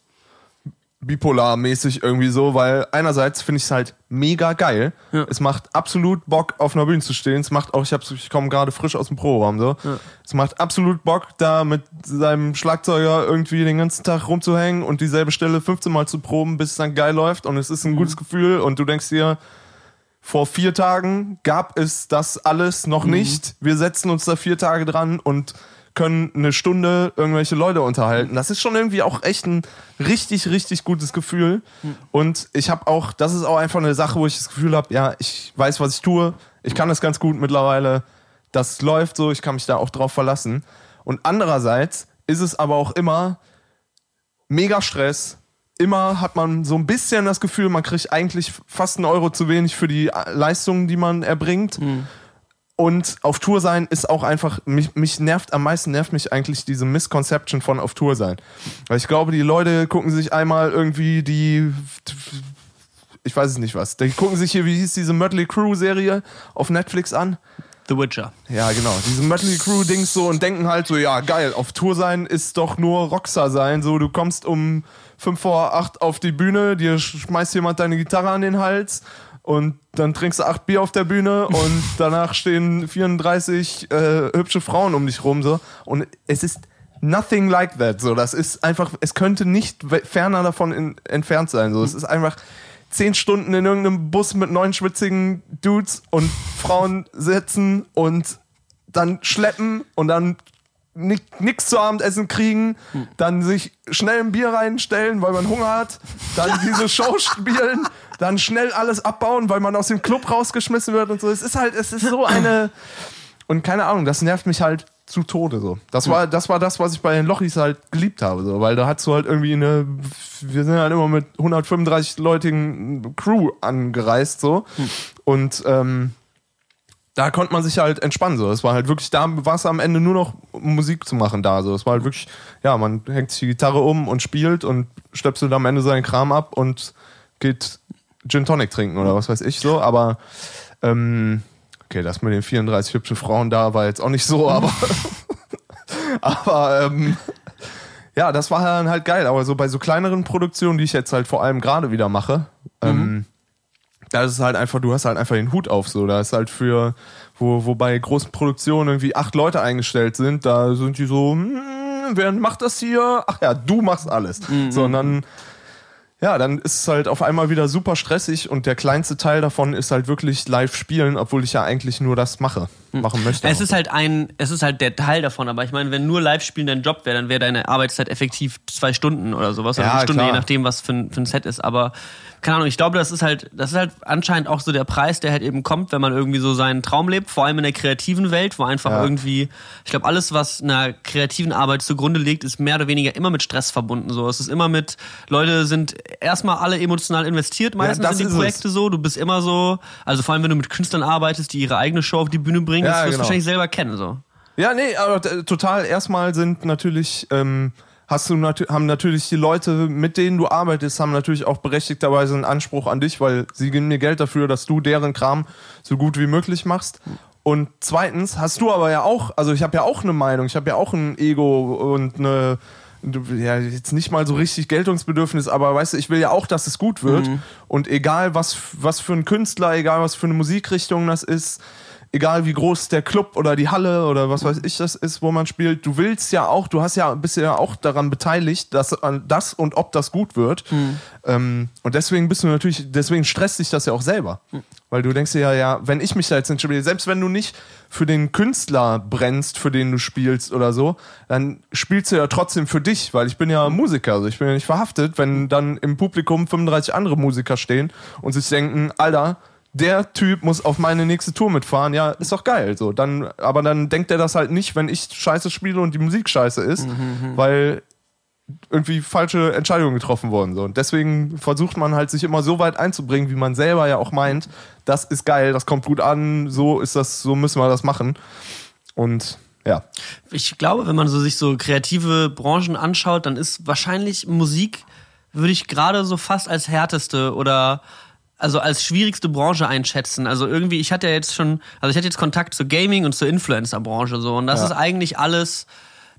bipolar-mäßig irgendwie so, weil einerseits finde ich es halt mega geil. Ja. Es macht absolut Bock, auf einer Bühne zu stehen. Es macht auch, ich, ich komme gerade frisch aus dem Proberaum so. Ja. Es macht absolut Bock, da mit seinem Schlagzeuger irgendwie den ganzen Tag rumzuhängen und dieselbe Stelle 15 Mal zu proben, bis es dann geil läuft. Und es ist ein mhm. gutes Gefühl und du denkst dir, vor vier Tagen gab es das alles noch mhm. nicht. Wir setzen uns da vier Tage dran und können eine Stunde irgendwelche Leute unterhalten. Das ist schon irgendwie auch echt ein richtig, richtig gutes Gefühl. Und ich habe auch, das ist auch einfach eine Sache, wo ich das Gefühl habe, ja, ich weiß, was ich tue. Ich kann das ganz gut mittlerweile. Das läuft so, ich kann mich da auch drauf verlassen. Und andererseits ist es aber auch immer mega Stress. Immer hat man so ein bisschen das Gefühl, man kriegt eigentlich fast einen Euro zu wenig für die Leistungen, die man erbringt. Mhm. Und auf Tour sein ist auch einfach, mich, mich nervt, am meisten nervt mich eigentlich diese Misconception von auf Tour sein. Weil ich glaube, die Leute gucken sich einmal irgendwie die, ich weiß es nicht was, die gucken sich hier, wie hieß diese Mötley Crew Serie auf Netflix an. The Witcher. Ja, genau. Diese Mötley Crew Dings so und denken halt so, ja, geil, auf Tour sein ist doch nur Rockstar sein. So, du kommst um 5 vor 8 auf die Bühne, dir schmeißt jemand deine Gitarre an den Hals und dann trinkst du acht Bier auf der Bühne und danach stehen 34 äh, hübsche Frauen um dich rum so. Und es ist nothing like that so. Das ist einfach es könnte nicht ferner davon in, entfernt sein so. Es ist einfach zehn Stunden in irgendeinem Bus mit neun schwitzigen Dudes und Frauen sitzen und dann schleppen und dann nichts zu Abendessen kriegen, dann sich schnell ein Bier reinstellen, weil man Hunger hat, dann diese Show spielen, dann schnell alles abbauen, weil man aus dem Club rausgeschmissen wird und so. Es ist halt, es ist so eine und keine Ahnung, das nervt mich halt zu Tode so. Das war das war das, was ich bei den Lochis halt geliebt habe, so, weil da hast du halt irgendwie eine wir sind halt immer mit 135 leutigen Crew angereist so und ähm, da konnte man sich halt entspannen. So. Es war halt wirklich, da war es am Ende nur noch Musik zu machen da. So. Es war halt wirklich, ja, man hängt sich die Gitarre um und spielt und stöpselt am Ende seinen Kram ab und geht Gin Tonic trinken oder was weiß ich so. Aber ähm, okay, das mit den 34 hübschen Frauen da war jetzt auch nicht so, aber aber ähm, ja, das war dann halt geil. Aber so bei so kleineren Produktionen, die ich jetzt halt vor allem gerade wieder mache, mhm. ähm, da ist es halt einfach, du hast halt einfach den Hut auf, so. Da ist halt für, wo, wo bei großen Produktionen irgendwie acht Leute eingestellt sind, da sind die so, hm, wer macht das hier? Ach ja, du machst alles. Mhm. So, und dann, ja, dann ist es halt auf einmal wieder super stressig und der kleinste Teil davon ist halt wirklich live spielen, obwohl ich ja eigentlich nur das mache, hm. machen möchte. Es ist halt ein, es ist halt der Teil davon, aber ich meine, wenn nur live spielen dein Job wäre, dann wäre deine Arbeitszeit effektiv zwei Stunden oder sowas, oder ja, eine Stunde, klar. je nachdem, was für ein, für ein Set ist, aber keine Ahnung, ich glaube, das ist halt, das ist halt anscheinend auch so der Preis, der halt eben kommt, wenn man irgendwie so seinen Traum lebt, vor allem in der kreativen Welt, wo einfach ja. irgendwie, ich glaube, alles, was einer kreativen Arbeit zugrunde liegt, ist mehr oder weniger immer mit Stress verbunden. So, es ist immer mit, Leute sind erstmal alle emotional investiert, meistens ja, in die Projekte es. so. Du bist immer so, also vor allem, wenn du mit Künstlern arbeitest, die ihre eigene Show auf die Bühne bringen, ja, das wirst du genau. wahrscheinlich selber kennen. So. Ja, nee, aber total. Erstmal sind natürlich ähm, hast du nat haben natürlich die Leute, mit denen du arbeitest, haben natürlich auch berechtigterweise einen Anspruch an dich, weil sie geben dir Geld dafür, dass du deren Kram so gut wie möglich machst. Und zweitens hast du aber ja auch, also ich habe ja auch eine Meinung, ich habe ja auch ein Ego und eine ja, jetzt nicht mal so richtig Geltungsbedürfnis, aber weißt du, ich will ja auch, dass es gut wird. Mhm. Und egal, was, was für ein Künstler, egal, was für eine Musikrichtung das ist, egal wie groß der Club oder die Halle oder was weiß ich das ist, wo man spielt, du willst ja auch, du hast ja bist ja auch daran beteiligt, dass das und ob das gut wird. Mhm. Ähm, und deswegen bist du natürlich, deswegen stresst dich das ja auch selber. Mhm. Weil du denkst dir ja, ja, wenn ich mich da jetzt entscheide, selbst wenn du nicht für den Künstler brennst, für den du spielst oder so, dann spielst du ja trotzdem für dich, weil ich bin ja Musiker, also ich bin ja nicht verhaftet, wenn dann im Publikum 35 andere Musiker stehen und sich denken, Alter, der Typ muss auf meine nächste Tour mitfahren, ja, ist doch geil. So, dann, aber dann denkt er das halt nicht, wenn ich scheiße spiele und die Musik scheiße ist, mhm, mhm. weil irgendwie falsche Entscheidungen getroffen worden. So. Und deswegen versucht man halt sich immer so weit einzubringen, wie man selber ja auch meint, das ist geil, das kommt gut an, so ist das, so müssen wir das machen. Und ja. Ich glaube, wenn man so sich so kreative Branchen anschaut, dann ist wahrscheinlich Musik, würde ich gerade so fast als härteste oder also als schwierigste Branche einschätzen. Also irgendwie, ich hatte ja jetzt schon, also ich hatte jetzt Kontakt zur Gaming und zur Influencer-Branche so und das ja. ist eigentlich alles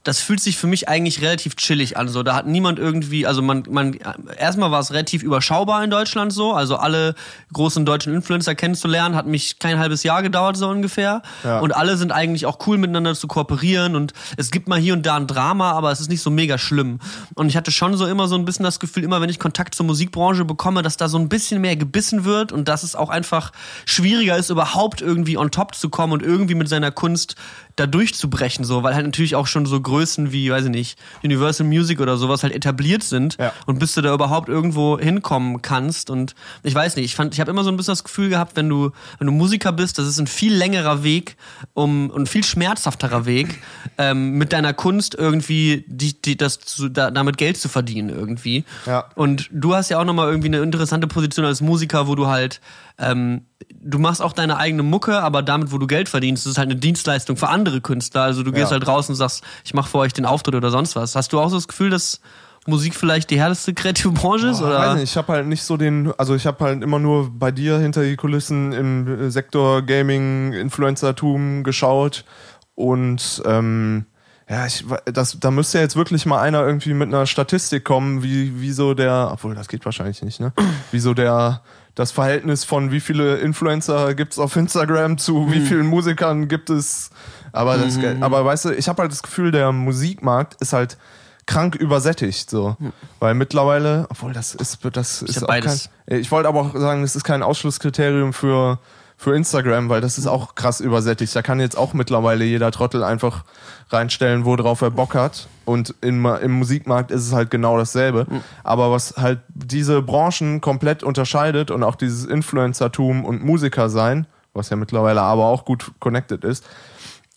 das fühlt sich für mich eigentlich relativ chillig an. So, da hat niemand irgendwie, also man, man, erstmal war es relativ überschaubar in Deutschland so. Also alle großen deutschen Influencer kennenzulernen, hat mich kein halbes Jahr gedauert, so ungefähr. Ja. Und alle sind eigentlich auch cool miteinander zu kooperieren und es gibt mal hier und da ein Drama, aber es ist nicht so mega schlimm. Und ich hatte schon so immer so ein bisschen das Gefühl, immer wenn ich Kontakt zur Musikbranche bekomme, dass da so ein bisschen mehr gebissen wird und dass es auch einfach schwieriger ist, überhaupt irgendwie on top zu kommen und irgendwie mit seiner Kunst da durchzubrechen, so, weil halt natürlich auch schon so Größen wie, weiß ich nicht, Universal Music oder sowas halt etabliert sind ja. und bis du da überhaupt irgendwo hinkommen kannst. Und ich weiß nicht, ich fand, ich habe immer so ein bisschen das Gefühl gehabt, wenn du, wenn du Musiker bist, das ist ein viel längerer Weg um und ein viel schmerzhafterer Weg, ähm, mit deiner Kunst irgendwie die, die, das zu, da, damit Geld zu verdienen irgendwie. Ja. Und du hast ja auch nochmal irgendwie eine interessante Position als Musiker, wo du halt ähm, du machst auch deine eigene Mucke, aber damit, wo du Geld verdienst, das ist halt eine Dienstleistung für andere Künstler. Also du gehst ja. halt raus und sagst, ich mache für euch den Auftritt oder sonst was. Hast du auch so das Gefühl, dass Musik vielleicht die härteste kreative Branche ist? oder? Weiß nicht, ich habe halt nicht so den, also ich habe halt immer nur bei dir hinter die Kulissen im Sektor Gaming, Influencertum geschaut und ähm, ja, ich, das, da müsste jetzt wirklich mal einer irgendwie mit einer Statistik kommen, wie, wie so der, obwohl das geht wahrscheinlich nicht, ne? Wie so der das Verhältnis von wie viele Influencer gibt es auf Instagram zu wie vielen Musikern gibt es. Aber, das, mhm. aber weißt du, ich habe halt das Gefühl, der Musikmarkt ist halt krank übersättigt so, mhm. weil mittlerweile, obwohl das ist das ist auch beides. kein, ich wollte aber auch sagen, das ist kein Ausschlusskriterium für für Instagram, weil das ist auch krass übersättigt. Da kann jetzt auch mittlerweile jeder Trottel einfach reinstellen, worauf er Bock hat. Und im, im Musikmarkt ist es halt genau dasselbe. Mhm. Aber was halt diese Branchen komplett unterscheidet und auch dieses Influencertum und Musiker sein, was ja mittlerweile aber auch gut connected ist,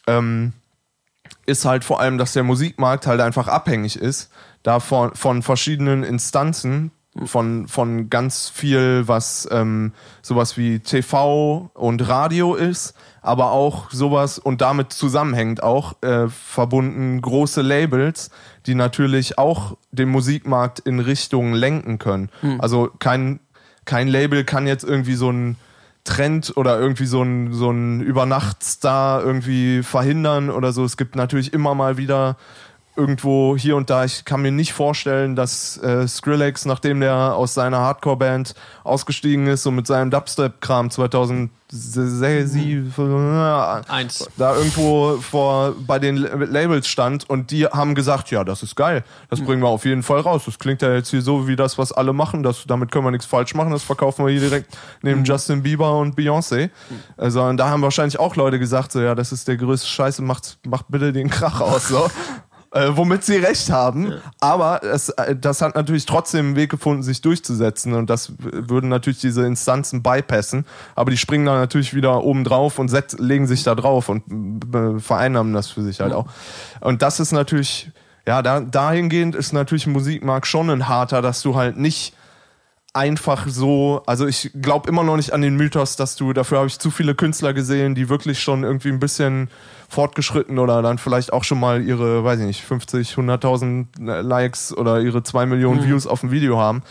ähm, ist halt vor allem, dass der Musikmarkt halt einfach abhängig ist davon von verschiedenen Instanzen, von, von ganz viel, was ähm, sowas wie TV und Radio ist, aber auch sowas und damit zusammenhängt auch äh, verbunden große Labels, die natürlich auch den Musikmarkt in Richtungen lenken können. Mhm. Also kein, kein Label kann jetzt irgendwie so ein Trend oder irgendwie so ein, so ein Übernachtstar irgendwie verhindern oder so. Es gibt natürlich immer mal wieder irgendwo hier und da. Ich kann mir nicht vorstellen, dass äh, Skrillex, nachdem der aus seiner Hardcore-Band ausgestiegen ist und mit seinem Dubstep-Kram 2007 Eins. da irgendwo vor bei den Labels stand und die haben gesagt, ja, das ist geil, das bringen wir auf jeden Fall raus. Das klingt ja jetzt hier so wie das, was alle machen. Das, damit können wir nichts falsch machen. Das verkaufen wir hier direkt neben mhm. Justin Bieber und Beyoncé. Mhm. Also, und da haben wahrscheinlich auch Leute gesagt, so ja, das ist der größte Scheiße, macht, macht bitte den Krach aus. So äh, womit sie recht haben. Ja. Aber es, äh, das hat natürlich trotzdem einen Weg gefunden, sich durchzusetzen. Und das würden natürlich diese Instanzen bypassen. Aber die springen dann natürlich wieder oben drauf und legen sich da drauf und äh, vereinnahmen das für sich halt auch. Und das ist natürlich, ja, da, dahingehend ist natürlich Musikmarkt schon ein harter, dass du halt nicht einfach so, also ich glaube immer noch nicht an den Mythos, dass du, dafür habe ich zu viele Künstler gesehen, die wirklich schon irgendwie ein bisschen fortgeschritten oder dann vielleicht auch schon mal ihre, weiß ich nicht, 50, 100.000 Likes oder ihre 2 Millionen mhm. Views auf dem Video haben,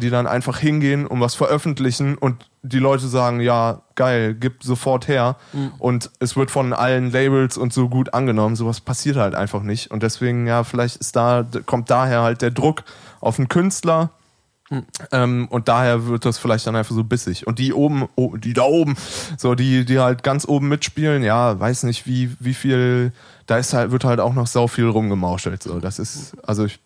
die dann einfach hingehen und was veröffentlichen und die Leute sagen, ja, geil, gib sofort her mhm. und es wird von allen Labels und so gut angenommen. Sowas passiert halt einfach nicht und deswegen, ja, vielleicht ist da, kommt daher halt der Druck auf einen Künstler, ähm, und daher wird das vielleicht dann einfach so bissig. Und die oben, oh, die da oben, so die, die halt ganz oben mitspielen, ja, weiß nicht, wie, wie viel, da ist halt, wird halt auch noch sau viel rumgemauschelt. So, das ist, also ich,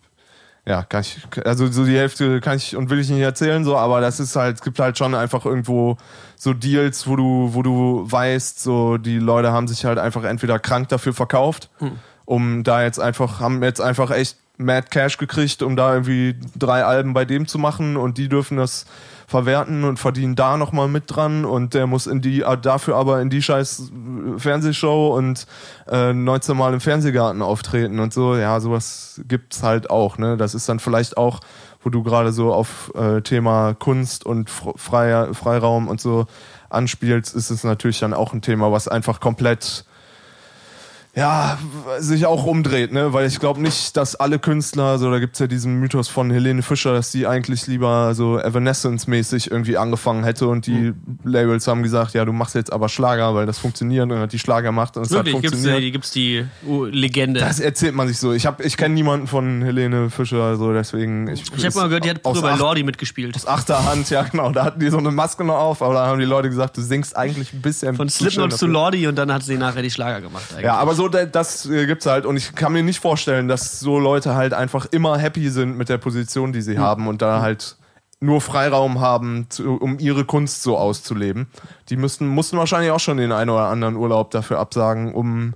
ja, kann ich, also so die Hälfte kann ich und will ich nicht erzählen, so, aber das ist halt, es gibt halt schon einfach irgendwo so Deals, wo du, wo du weißt, so die Leute haben sich halt einfach entweder krank dafür verkauft, hm. um da jetzt einfach, haben jetzt einfach echt Mad Cash gekriegt, um da irgendwie drei Alben bei dem zu machen und die dürfen das verwerten und verdienen da nochmal mit dran und der muss in die, äh, dafür aber in die scheiß Fernsehshow und äh, 19 Mal im Fernsehgarten auftreten und so. Ja, sowas gibt's halt auch, ne? Das ist dann vielleicht auch, wo du gerade so auf äh, Thema Kunst und Freier, Freiraum und so anspielst, ist es natürlich dann auch ein Thema, was einfach komplett ja, sich auch umdreht, ne? Weil ich glaube nicht, dass alle Künstler, so da gibt's ja diesen Mythos von Helene Fischer, dass die eigentlich lieber so Evanescence-mäßig irgendwie angefangen hätte und die mhm. Labels haben gesagt, ja, du machst jetzt aber Schlager, weil das funktioniert und hat die Schlager gemacht und es Wirklich? hat funktioniert. Gibt's die, gibt's die uh, Legende? Das erzählt man sich so. Ich hab, ich kenne niemanden von Helene Fischer, so deswegen. Ich, ich habe mal gehört, die hat früher bei Lordi mitgespielt. Aus achter Hand, ja genau. Da hatten die so eine Maske noch auf, aber da haben die Leute gesagt, du singst eigentlich ein bisschen. Von Slipknot zu Lordi und dann hat sie nachher die Schlager gemacht. Eigentlich. Ja, aber so das äh, gibt's halt und ich kann mir nicht vorstellen, dass so Leute halt einfach immer happy sind mit der Position, die sie mhm. haben und da halt nur Freiraum haben, zu, um ihre Kunst so auszuleben. Die müssten, mussten wahrscheinlich auch schon den einen oder anderen Urlaub dafür absagen, um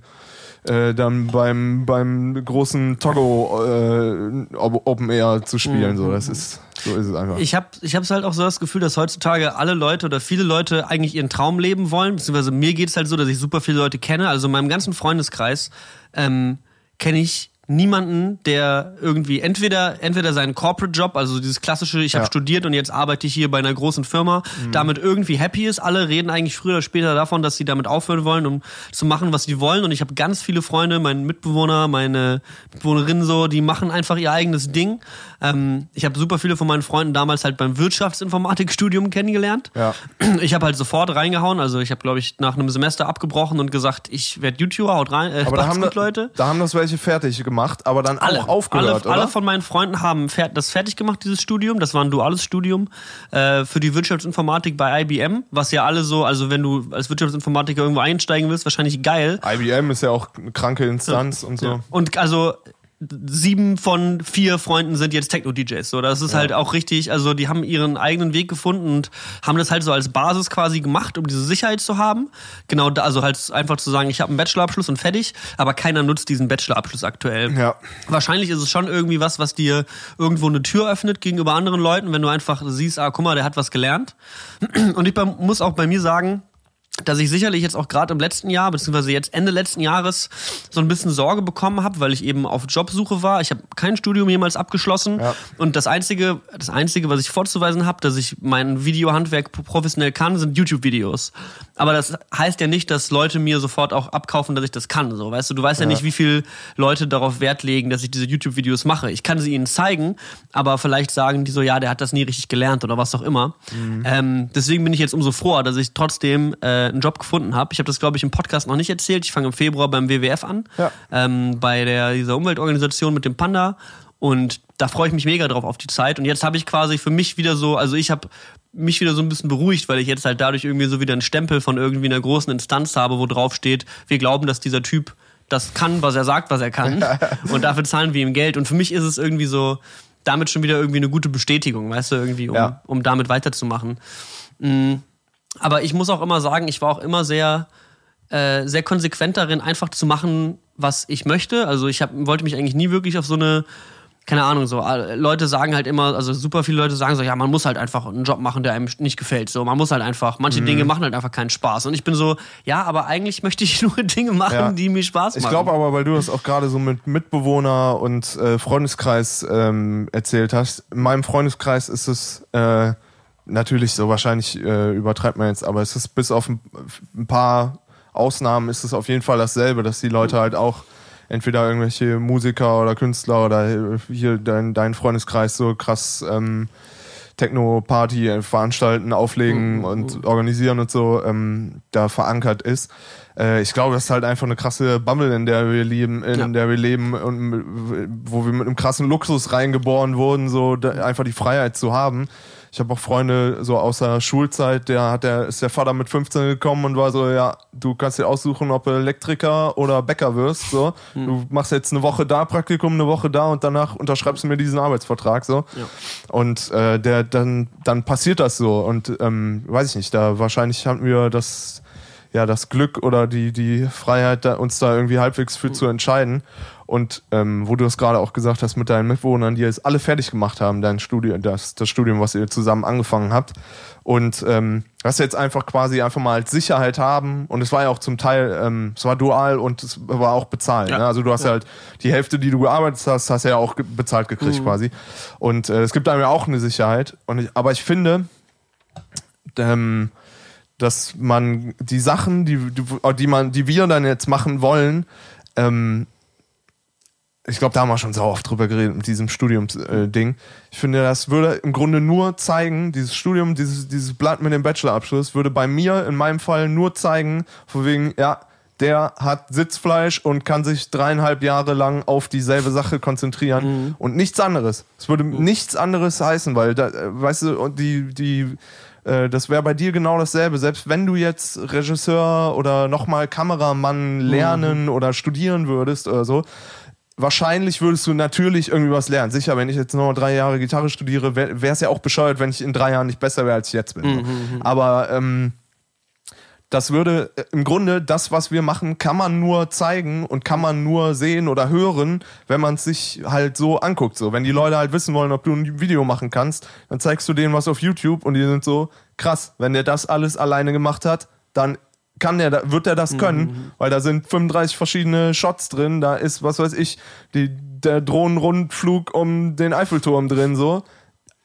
äh, dann beim, beim großen Togo äh, Open Air zu spielen. Mhm. So, das ist, so ist es einfach. Ich habe ich hab's halt auch so das Gefühl, dass heutzutage alle Leute oder viele Leute eigentlich ihren Traum leben wollen. Beziehungsweise mir geht es halt so, dass ich super viele Leute kenne. Also in meinem ganzen Freundeskreis ähm, kenne ich niemanden, der irgendwie entweder entweder seinen Corporate Job, also dieses klassische, ich habe ja. studiert und jetzt arbeite ich hier bei einer großen Firma, mhm. damit irgendwie happy ist. Alle reden eigentlich früher oder später davon, dass sie damit aufhören wollen, um zu machen, was sie wollen. Und ich habe ganz viele Freunde, meine Mitbewohner, meine Mitbewohnerinnen so, die machen einfach ihr eigenes Ding. Ähm, ich habe super viele von meinen Freunden damals halt beim Wirtschaftsinformatikstudium kennengelernt. Ja. Ich habe halt sofort reingehauen. Also ich habe, glaube ich, nach einem Semester abgebrochen und gesagt, ich werde YouTuber, haut rein. Äh, Aber da haben, gut, Leute. da haben das welche fertig gemacht, aber dann alle, auch aufgehört, alle? Alle von meinen Freunden haben das fertig gemacht, dieses Studium. Das war ein duales Studium äh, für die Wirtschaftsinformatik bei IBM, was ja alle so, also wenn du als Wirtschaftsinformatiker irgendwo einsteigen willst, wahrscheinlich geil. IBM ist ja auch eine kranke Instanz ja. und so. Ja. Und also sieben von vier Freunden sind jetzt Techno-DJs. So, das ist ja. halt auch richtig. Also, die haben ihren eigenen Weg gefunden und haben das halt so als Basis quasi gemacht, um diese Sicherheit zu haben. Genau, da, also halt einfach zu sagen, ich habe einen Bachelorabschluss und fertig, aber keiner nutzt diesen Bachelorabschluss aktuell. Ja. Wahrscheinlich ist es schon irgendwie was, was dir irgendwo eine Tür öffnet gegenüber anderen Leuten, wenn du einfach siehst, ah, guck mal, der hat was gelernt. Und ich muss auch bei mir sagen, dass ich sicherlich jetzt auch gerade im letzten Jahr, beziehungsweise jetzt Ende letzten Jahres, so ein bisschen Sorge bekommen habe, weil ich eben auf Jobsuche war. Ich habe kein Studium jemals abgeschlossen. Ja. Und das Einzige, das Einzige, was ich vorzuweisen habe, dass ich mein Videohandwerk professionell kann, sind YouTube-Videos. Aber das heißt ja nicht, dass Leute mir sofort auch abkaufen, dass ich das kann. So, weißt du, du weißt ja, ja nicht, wie viele Leute darauf Wert legen, dass ich diese YouTube-Videos mache. Ich kann sie ihnen zeigen, aber vielleicht sagen die so, ja, der hat das nie richtig gelernt oder was auch immer. Mhm. Ähm, deswegen bin ich jetzt umso froher, dass ich trotzdem äh, einen Job gefunden habe. Ich habe das, glaube ich, im Podcast noch nicht erzählt. Ich fange im Februar beim WWF an, ja. ähm, bei der, dieser Umweltorganisation mit dem Panda. Und da freue ich mich mega drauf auf die Zeit. Und jetzt habe ich quasi für mich wieder so, also ich habe mich wieder so ein bisschen beruhigt, weil ich jetzt halt dadurch irgendwie so wieder einen Stempel von irgendwie einer großen Instanz habe, wo drauf steht, wir glauben, dass dieser Typ das kann, was er sagt, was er kann. und dafür zahlen wir ihm Geld. Und für mich ist es irgendwie so, damit schon wieder irgendwie eine gute Bestätigung, weißt du, irgendwie, um, ja. um damit weiterzumachen. Mhm. Aber ich muss auch immer sagen, ich war auch immer sehr, äh, sehr konsequent darin, einfach zu machen, was ich möchte. Also ich hab, wollte mich eigentlich nie wirklich auf so eine keine Ahnung, so Leute sagen halt immer, also super viele Leute sagen so, ja, man muss halt einfach einen Job machen, der einem nicht gefällt. So, man muss halt einfach, manche mhm. Dinge machen halt einfach keinen Spaß. Und ich bin so, ja, aber eigentlich möchte ich nur Dinge machen, ja. die mir Spaß machen. Ich glaube aber, weil du das auch gerade so mit Mitbewohner und äh, Freundeskreis ähm, erzählt hast, in meinem Freundeskreis ist es äh, natürlich so wahrscheinlich äh, übertreibt man jetzt, aber es ist bis auf ein, ein paar Ausnahmen ist es auf jeden Fall dasselbe, dass die Leute halt auch entweder irgendwelche Musiker oder Künstler oder äh, hier dein, dein Freundeskreis so krass ähm, Techno-Party veranstalten, auflegen Mhm, und organisieren und so ähm, da verankert ist. Äh, ich glaube, das ist halt einfach eine krasse Bubble, in der wir leben, in Ja. der wir leben und wo wir mit einem krassen Luxus reingeboren wurden, so da, einfach die Freiheit zu haben. Ich habe auch Freunde so aus der Schulzeit, der hat der ist der Vater mit 15 gekommen und war so, ja, du kannst dir aussuchen, ob du Elektriker oder Bäcker wirst, so. Du machst jetzt eine Woche da Praktikum, eine Woche da und danach unterschreibst du mir diesen Arbeitsvertrag, so. Ja. Und äh, der dann dann passiert das so und ähm, weiß ich nicht, da wahrscheinlich hatten wir das ja das Glück oder die die Freiheit, da, uns da irgendwie halbwegs für zu entscheiden. Und ähm, wo du es gerade auch gesagt hast mit deinen Mitbewohnern, die es alle fertig gemacht haben, dein Studium, das, das Studium, was ihr zusammen angefangen habt. Und ähm, das jetzt einfach quasi einfach mal als Sicherheit haben. Und es war ja auch zum Teil, ähm, es war dual und es war auch bezahlt. Ja. Ne? Also du hast ja. halt die Hälfte, die du gearbeitet hast, hast ja auch ge bezahlt gekriegt quasi. Und äh, es gibt einem ja auch eine Sicherheit. Und ich, aber ich finde, ähm, dass man die Sachen, die, die, die man, die wir dann jetzt machen wollen, ähm, ich glaube, da haben wir schon so oft drüber geredet mit diesem Studiumsding. ich finde, das würde im Grunde nur zeigen, dieses Studium, dieses, dieses Blatt mit dem Bachelorabschluss, würde bei mir in meinem Fall nur zeigen, von wegen, ja, der hat Sitzfleisch und kann sich dreieinhalb Jahre lang auf dieselbe Sache konzentrieren und nichts anderes. Es würde nichts anderes heißen, weil, da, äh, weißt du, die, die, äh, das wäre bei dir genau dasselbe. Selbst wenn du jetzt Regisseur oder nochmal Kameramann lernen oder studieren würdest oder so, wahrscheinlich würdest du natürlich irgendwie was lernen. Sicher, wenn ich jetzt noch drei Jahre Gitarre studiere, wäre es ja auch bescheuert, wenn ich in drei Jahren nicht besser wäre, als ich jetzt bin. so. Aber ähm, das würde äh, im Grunde das, was wir machen, kann man nur zeigen und kann man nur sehen oder hören, wenn man es sich halt so anguckt. So, wenn die Leute halt wissen wollen, ob du ein Video machen kannst, dann zeigst du denen was auf YouTube und die sind so krass. Wenn der das alles alleine gemacht hat, dann kann der, da- wird er das können, weil da sind 35 verschiedene Shots drin. Da ist, was weiß ich, die, der Drohnenrundflug um den Eiffelturm drin, so.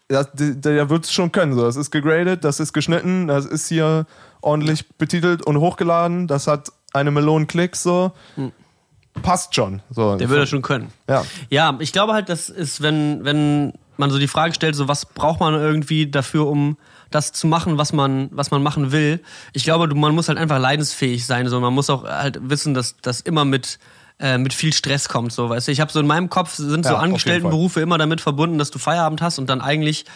Das, der, der wird es schon können. So. Das ist gegradet, das ist geschnitten, das ist hier ordentlich betitelt und hochgeladen. Das hat eine Million Klicks, so. Passt schon. So. Der würde das schon können. Ja. Ja, ich glaube halt, das ist, wenn, wenn man so die Frage stellt, so was braucht man irgendwie dafür, um das zu machen, was man, was man machen will. Ich glaube, man muss halt einfach leidensfähig sein. So. Man muss auch halt wissen, dass das immer mit, äh, mit viel Stress kommt. So, weißt du? Ich habe so in meinem Kopf sind Ja, so Angestelltenberufe immer damit verbunden, dass du Feierabend hast und dann eigentlich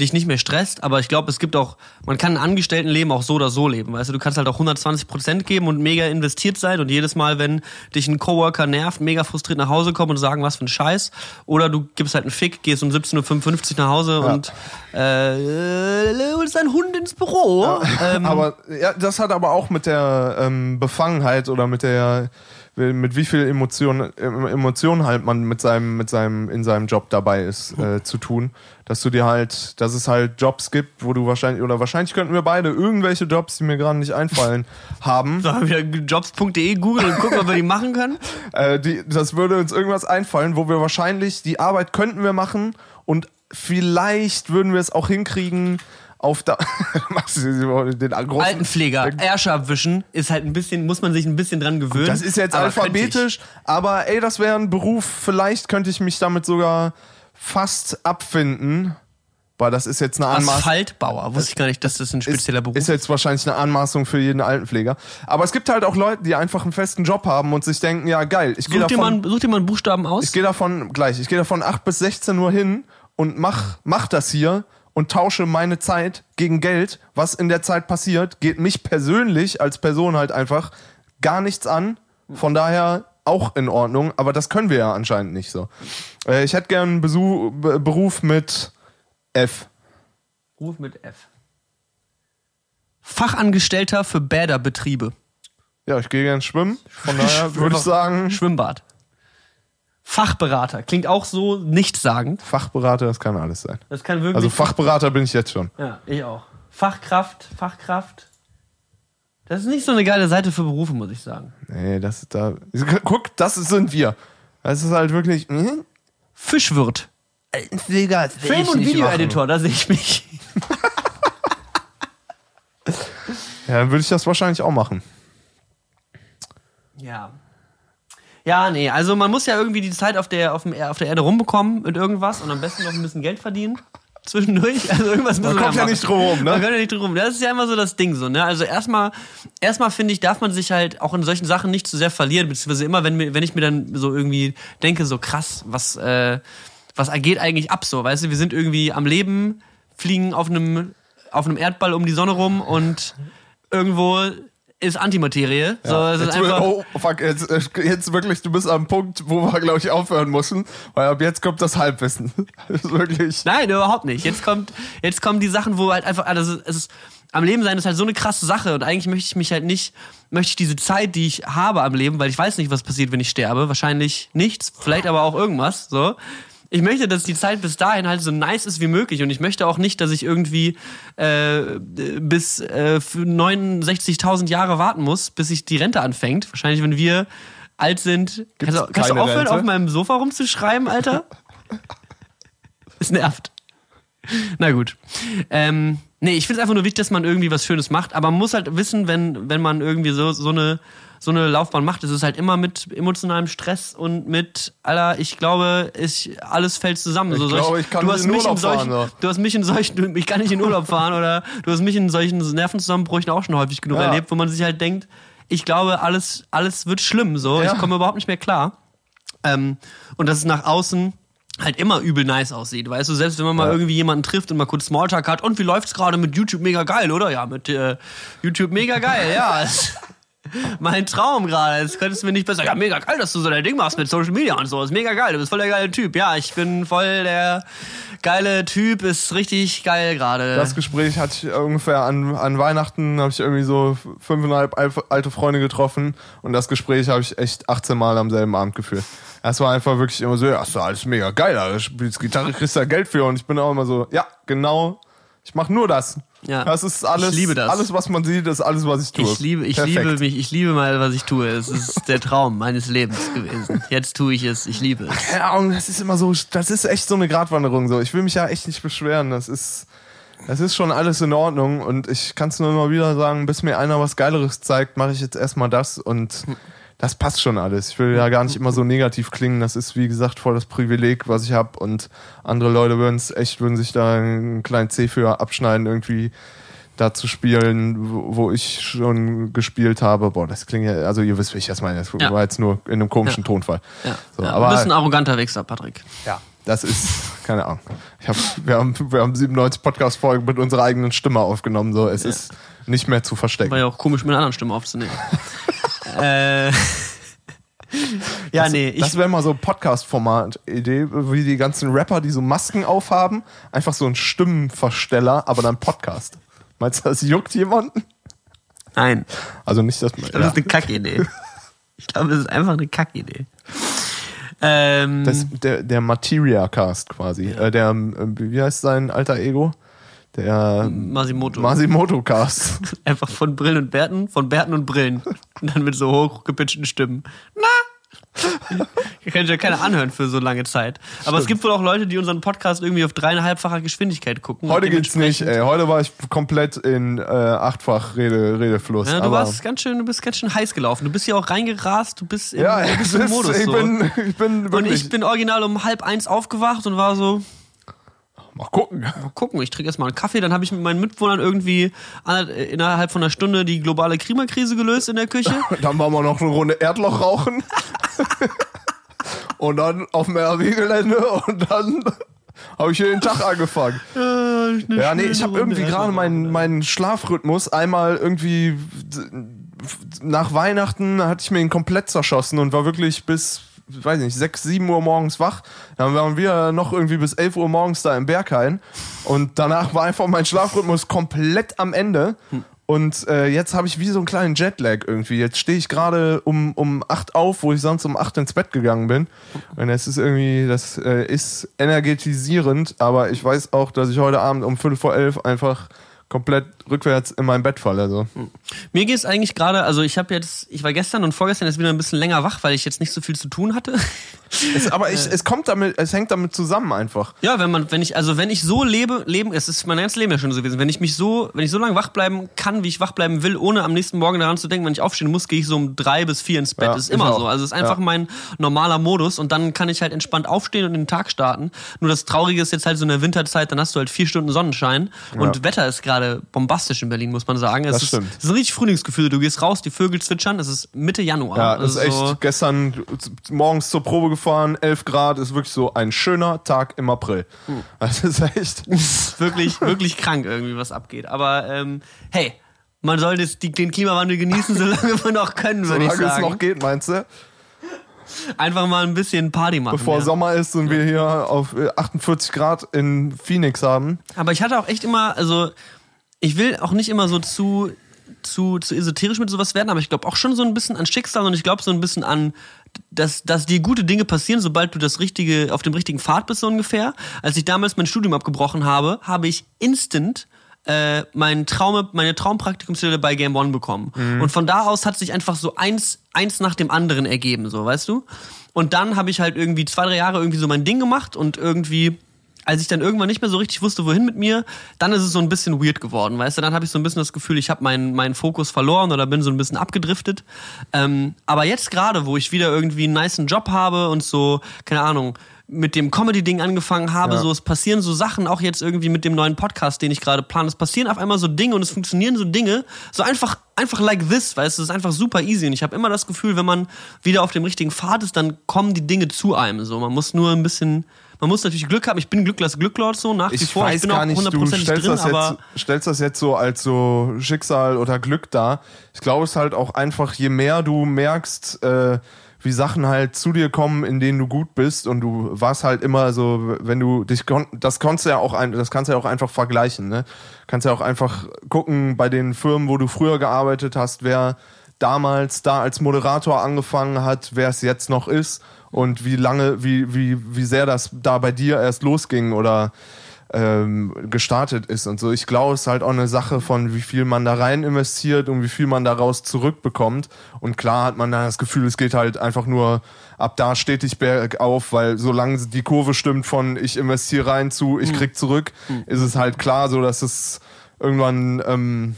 dich nicht mehr stresst, aber ich glaube, es gibt auch, man kann ein Angestelltenleben auch so oder so leben, weißt du, du kannst halt auch 120 Prozent geben und mega investiert sein und jedes Mal, wenn dich ein Coworker nervt, mega frustriert nach Hause kommen und sagen, was für ein Scheiß, oder du gibst halt einen Fick, gehst um 17.55 Uhr nach Hause und äh, äh, holst deinen Hund ins Büro. Ähm, aber ja, das hat aber auch mit der ähm, Befangenheit oder mit der mit wie viel Emotionen Emotionen halt man mit seinem mit seinem in seinem Job dabei ist äh, zu tun, dass du dir halt, dass es halt Jobs gibt, wo du wahrscheinlich oder wahrscheinlich könnten wir beide irgendwelche Jobs, die mir gerade nicht einfallen, haben. Sollen wir jobs.de googeln und gucken, ob wir die machen können? Äh, die, das würde uns irgendwas einfallen, wo wir wahrscheinlich die Arbeit könnten wir machen und vielleicht würden wir es auch hinkriegen auf da machst du den Agro Altenpfleger, Ärsche abwischen, ist halt ein bisschen, muss man sich ein bisschen dran gewöhnen. Das ist jetzt aber alphabetisch, aber ey, das wäre ein Beruf, vielleicht könnte ich mich damit sogar fast abfinden. Weil das ist jetzt eine. Anmaßung. Asphaltbauer, wusste ich gar nicht, dass das ein spezieller ist, Beruf ist jetzt wahrscheinlich eine Anmaßung für jeden Altenpfleger. Aber es gibt halt auch Leute, die einfach einen festen Job haben und sich denken, ja geil, ich gehe Such dir, davon, mal, such dir mal einen Buchstaben aus. ich gehe davon gleich, ich gehe davon 8 bis 16 Uhr hin und mach, mach das hier und tausche meine Zeit gegen Geld. Was in der Zeit passiert, geht mich persönlich als Person halt einfach gar nichts an. Von daher auch in Ordnung, aber das können wir ja anscheinend nicht so. Äh, ich hätte gern einen Besuch, Be- Beruf mit F. Ruf mit F. Fachangestellter für Bäderbetriebe. Ja, ich gehe gern schwimmen. Von daher würde ich sagen, Schwimmbad. Fachberater. Klingt auch so nichtssagend. Fachberater, das kann alles sein. Das kann wirklich. Also Fachberater bin ich jetzt schon. ja, ich auch. Fachkraft, Fachkraft. Das ist nicht so eine geile Seite für Berufe, muss ich sagen. Nee, das da. Guck, das sind wir. Das ist halt wirklich. Hm? Fischwirt. Film- und Videoeditor, da sehe ich mich. Ja, dann würde ich das wahrscheinlich auch machen. Ja. Ja, nee, also man muss ja irgendwie die Zeit auf der, auf, dem, auf der Erde rumbekommen mit irgendwas und am besten noch ein bisschen Geld verdienen. Zwischendurch. Also irgendwas Man kommt ja nicht drum rum, ne? Man kommt ja nicht drum rum. Das ist ja immer so das Ding so, ne? Also erstmal, erstmal finde ich, darf man sich halt auch in solchen Sachen nicht zu sehr verlieren, beziehungsweise immer, wenn, mir, wenn ich mir dann so irgendwie denke, so krass, was, äh, was geht eigentlich ab so, weißt du? Wir sind irgendwie am Leben, fliegen auf einem, auf einem Erdball um die Sonne rum und irgendwo ist Antimaterie. So, es ist einfach, oh, fuck, jetzt, äh, jetzt wirklich, du bist am Punkt, wo wir, glaube ich, aufhören müssen, weil ab jetzt kommt das Halbwissen. Das wirklich. Nein, überhaupt nicht. Jetzt kommt, jetzt kommen die Sachen, wo halt einfach, also es ist, am Leben sein ist halt so eine krasse Sache und eigentlich möchte ich mich halt nicht, möchte ich diese Zeit, die ich habe am Leben, weil ich weiß nicht, was passiert, wenn ich sterbe, wahrscheinlich nichts, vielleicht aber auch irgendwas, so. Ich möchte, dass die Zeit bis dahin halt so nice ist wie möglich und ich möchte auch nicht, dass ich irgendwie äh, bis äh, für 69.000 Jahre warten muss, bis sich die Rente anfängt. Wahrscheinlich, wenn wir alt sind. Kannst, du- kannst du aufhören, Rente? auf meinem Sofa rumzuschreiben, Alter? Es nervt. Na gut. Ähm, nee, ich finde es einfach nur wichtig, dass man irgendwie was Schönes macht, aber man muss halt wissen, wenn, wenn man irgendwie so, so, eine, so eine Laufbahn macht, ist es halt immer mit emotionalem Stress und mit, Alter, ich glaube, ich, alles fällt zusammen. Ich so, glaube, ich kann du hast in mich in Urlaub solchen, fahren, Du hast mich in solchen, ich kann nicht in Urlaub fahren oder du hast mich in solchen Nervenzusammenbrüchen auch schon häufig genug Ja. erlebt, wo man sich halt denkt, ich glaube, alles, alles wird schlimm, so, Ja. ich komme überhaupt nicht mehr klar. Ähm, und dass es nach außen halt immer übel nice aussieht, weißt du, selbst wenn man mal Ja. irgendwie jemanden trifft und mal kurz Smalltalk hat und wie läuft's gerade mit YouTube mega geil, oder? Ja, mit äh, YouTube mega geil, ja. mein Traum gerade. Jetzt könntest du mir nicht besser. Ja, mega geil, dass du so dein Ding machst mit Social Media und so. Ist mega geil. Du bist voll der geile Typ. Ja, ich bin voll der geile Typ. Ist richtig geil gerade. Das Gespräch hatte ich ungefähr an, an Weihnachten, habe ich irgendwie so fünfeinhalb al- alte Freunde getroffen und das Gespräch habe ich echt 18 Mal am selben Abend geführt. Es war einfach wirklich immer so, ja, ist alles mega geil, du spielst Gitarre, kriegst da Geld für und ich bin auch immer so, ja, genau, ich mache nur das. Ja. Das ist alles, Ich liebe das. alles, was man sieht, ist alles, was ich tue. Ich liebe, ich Perfekt. liebe mich, ich liebe mal, was ich tue. Es ist der Traum meines Lebens gewesen. Jetzt tue ich es, ich liebe es. Keine Ahnung, das ist immer so, das ist echt so eine Gratwanderung so. Ich will mich ja echt nicht beschweren. Das ist, das ist schon alles in Ordnung und ich kann es nur immer wieder sagen, bis mir einer was Geileres zeigt, mache ich jetzt erstmal das und das passt schon alles. Ich will ja gar nicht immer so negativ klingen. Das ist, wie gesagt, voll das Privileg, was ich habe und andere Leute würden es echt, würden sich da einen kleinen C für abschneiden, irgendwie da zu spielen, wo ich schon gespielt habe. Boah, das klingt ja, also ihr wisst, wie ich das meine. Das Ja. war jetzt nur in einem komischen Ja. Tonfall. Ja. So, ja, aber du bist ein arroganter Wichser, Patrick. ja, das ist, keine Ahnung. Ich hab, wir, haben, wir haben 97 Podcast-Folgen mit unserer eigenen Stimme aufgenommen. So. Es ist nicht mehr zu verstecken. War ja auch komisch, mit einer anderen Stimme aufzunehmen. äh, ja, nee, ich, das wäre mal so ein Podcast-Format-Idee, wie die ganzen Rapper, die so Masken aufhaben. Einfach so ein Stimmenversteller, aber dann Podcast. Meinst du, das juckt jemanden? nein. Also nicht, dass man. Das ist eine Kackidee. Ich glaube, das ist einfach eine Kackidee. Ähm, Das, der, der Materia-Cast quasi. Äh, der, äh, wie heißt sein alter Ego? Der Masimoto. Masimoto-Cast. einfach von Brillen und Bärten, von Bärten und Brillen. Und dann mit so hochgepitchten Stimmen. Na! Ihr könnt ja keiner anhören für so lange Zeit. Aber es gibt wohl auch Leute, die unseren Podcast irgendwie auf dreieinhalbfacher Geschwindigkeit gucken. Heute geht's nicht, ey. Heute war ich komplett in äh, achtfach Rede, Redefluss. Ja, du warst ganz schön, du bist ganz schön heiß gelaufen. Du bist hier auch reingerast, du bist im, ja, du bist im Modus. ich, so. bin, ich bin und ich bin original um halb eins aufgewacht und war so, mal gucken. mal gucken, ich trinke erstmal einen Kaffee. Dann habe ich mit meinen Mitwohnern irgendwie innerhalb von einer Stunde die globale Klimakrise gelöst in der Küche. Dann waren wir noch eine Runde Erdloch rauchen. und dann auf dem RW-Gelände und dann habe ich hier den Tag angefangen. Ja, nee, ich habe irgendwie gerade meinen, meinen Schlafrhythmus einmal irgendwie nach Weihnachten hatte ich mir ihn komplett zerschossen und war wirklich bis, weiß nicht, 6, 7 Uhr morgens wach. Dann waren wir noch irgendwie bis 11 Uhr morgens da im Berghain und danach war einfach mein Schlafrhythmus komplett am Ende. Und äh, jetzt habe ich wie so einen kleinen Jetlag irgendwie. Jetzt stehe ich gerade um, um 8 auf, wo ich sonst um 8 ins Bett gegangen bin. Und es ist irgendwie, das äh, ist energetisierend, aber ich weiß auch, dass ich heute Abend um 5 vor 11 einfach komplett rückwärts in mein Bett falle. So. Mir geht es eigentlich gerade, also ich habe jetzt, ich war gestern und vorgestern jetzt wieder ein bisschen länger wach, weil ich jetzt nicht so viel zu tun hatte. Es, aber ich, es kommt damit, es hängt damit zusammen einfach. Ja, wenn man, wenn ich, also wenn ich so lebe, leben, es ist mein ganzes Leben ja schon so gewesen. Wenn ich mich so, wenn ich so lange wach bleiben kann, wie ich wach bleiben will, ohne am nächsten Morgen daran zu denken, wenn ich aufstehen muss, gehe ich so um drei bis vier ins Bett. Ja, das ist immer so. Also es ist einfach Ja. mein normaler Modus und dann kann ich halt entspannt aufstehen und den Tag starten. Nur das Traurige ist jetzt halt so in der Winterzeit, dann hast du halt vier Stunden Sonnenschein und Ja. Wetter ist gerade bombastisch in Berlin, muss man sagen. Es Das ist, stimmt. Es ist ein richtig Frühlingsgefühl. Du gehst raus, die Vögel zwitschern, es ist Mitte Januar. Ja, das ist Also- echt gestern morgens zur Probe gefahren, 11 Grad, ist wirklich so ein schöner Tag im April. Hm. Das ist echt. wirklich, wirklich krank irgendwie, was abgeht. Aber ähm, hey, man soll das, die, den Klimawandel genießen, solange wir noch können, würde ich Solange es sagen. noch geht, meinst du? Einfach mal ein bisschen Party machen. Bevor ja. Sommer ist und wir hier auf äh, 48 Grad in Phoenix haben. Aber ich hatte auch echt immer, also ich will auch nicht immer so zu, zu, zu esoterisch mit sowas werden, aber ich glaube auch schon so ein bisschen an Schicksal und ich glaube so ein bisschen an, dass, dass dir gute Dinge passieren, sobald du das richtige, auf dem richtigen Pfad bist, so ungefähr. Als ich damals mein Studium abgebrochen habe, habe ich instant äh, mein Traum, meine Traumpraktikumsstelle bei Game One bekommen. Und von da aus hat sich einfach so eins, eins nach dem anderen ergeben, so, weißt du? Und dann habe ich halt irgendwie zwei, drei Jahre irgendwie so mein Ding gemacht und irgendwie als ich dann irgendwann nicht mehr so richtig wusste, wohin mit mir, dann ist es so ein bisschen weird geworden, weißt du? Dann habe ich so ein bisschen das Gefühl, ich habe meinen meinen Fokus verloren oder bin so ein bisschen abgedriftet. Ähm, aber jetzt gerade, wo ich wieder irgendwie einen niceen Job habe und so, keine Ahnung, mit dem Comedy-Ding angefangen habe, Ja. so es passieren so Sachen, auch jetzt irgendwie mit dem neuen Podcast, den ich gerade plane, es passieren auf einmal so Dinge und es funktionieren so Dinge, so einfach, einfach like this, weißt du, es ist einfach super easy und ich habe immer das Gefühl, wenn man wieder auf dem richtigen Pfad ist, dann kommen die Dinge zu einem, so, man muss nur ein bisschen, man muss natürlich Glück haben, ich bin Glückler Glücklord so, nach wie Ich vor, weiß ich bin gar auch nicht, du stellst drin, das, aber jetzt, stellst das jetzt so als so Schicksal oder Glück dar. Ich glaube, es ist halt auch einfach, je mehr du merkst, äh, wie Sachen halt zu dir kommen, in denen du gut bist und du warst halt immer so, wenn du dich, kon das konntest du ja auch, ein, das kannst du ja auch einfach vergleichen, ne? Kannst ja auch einfach gucken bei den Firmen, wo du früher gearbeitet hast, wer damals da als Moderator angefangen hat, wer es jetzt noch ist und wie lange, wie, wie, wie sehr das da bei dir erst losging oder ähm, gestartet ist und so. Ich glaube, es ist halt auch eine Sache von, wie viel man da rein investiert und wie viel man daraus zurückbekommt. Und klar hat man dann das Gefühl, es geht halt einfach nur ab da stetig bergauf, weil solange die Kurve stimmt von ich investiere rein zu ich krieg zurück, ist es halt klar so, dass es irgendwann ähm,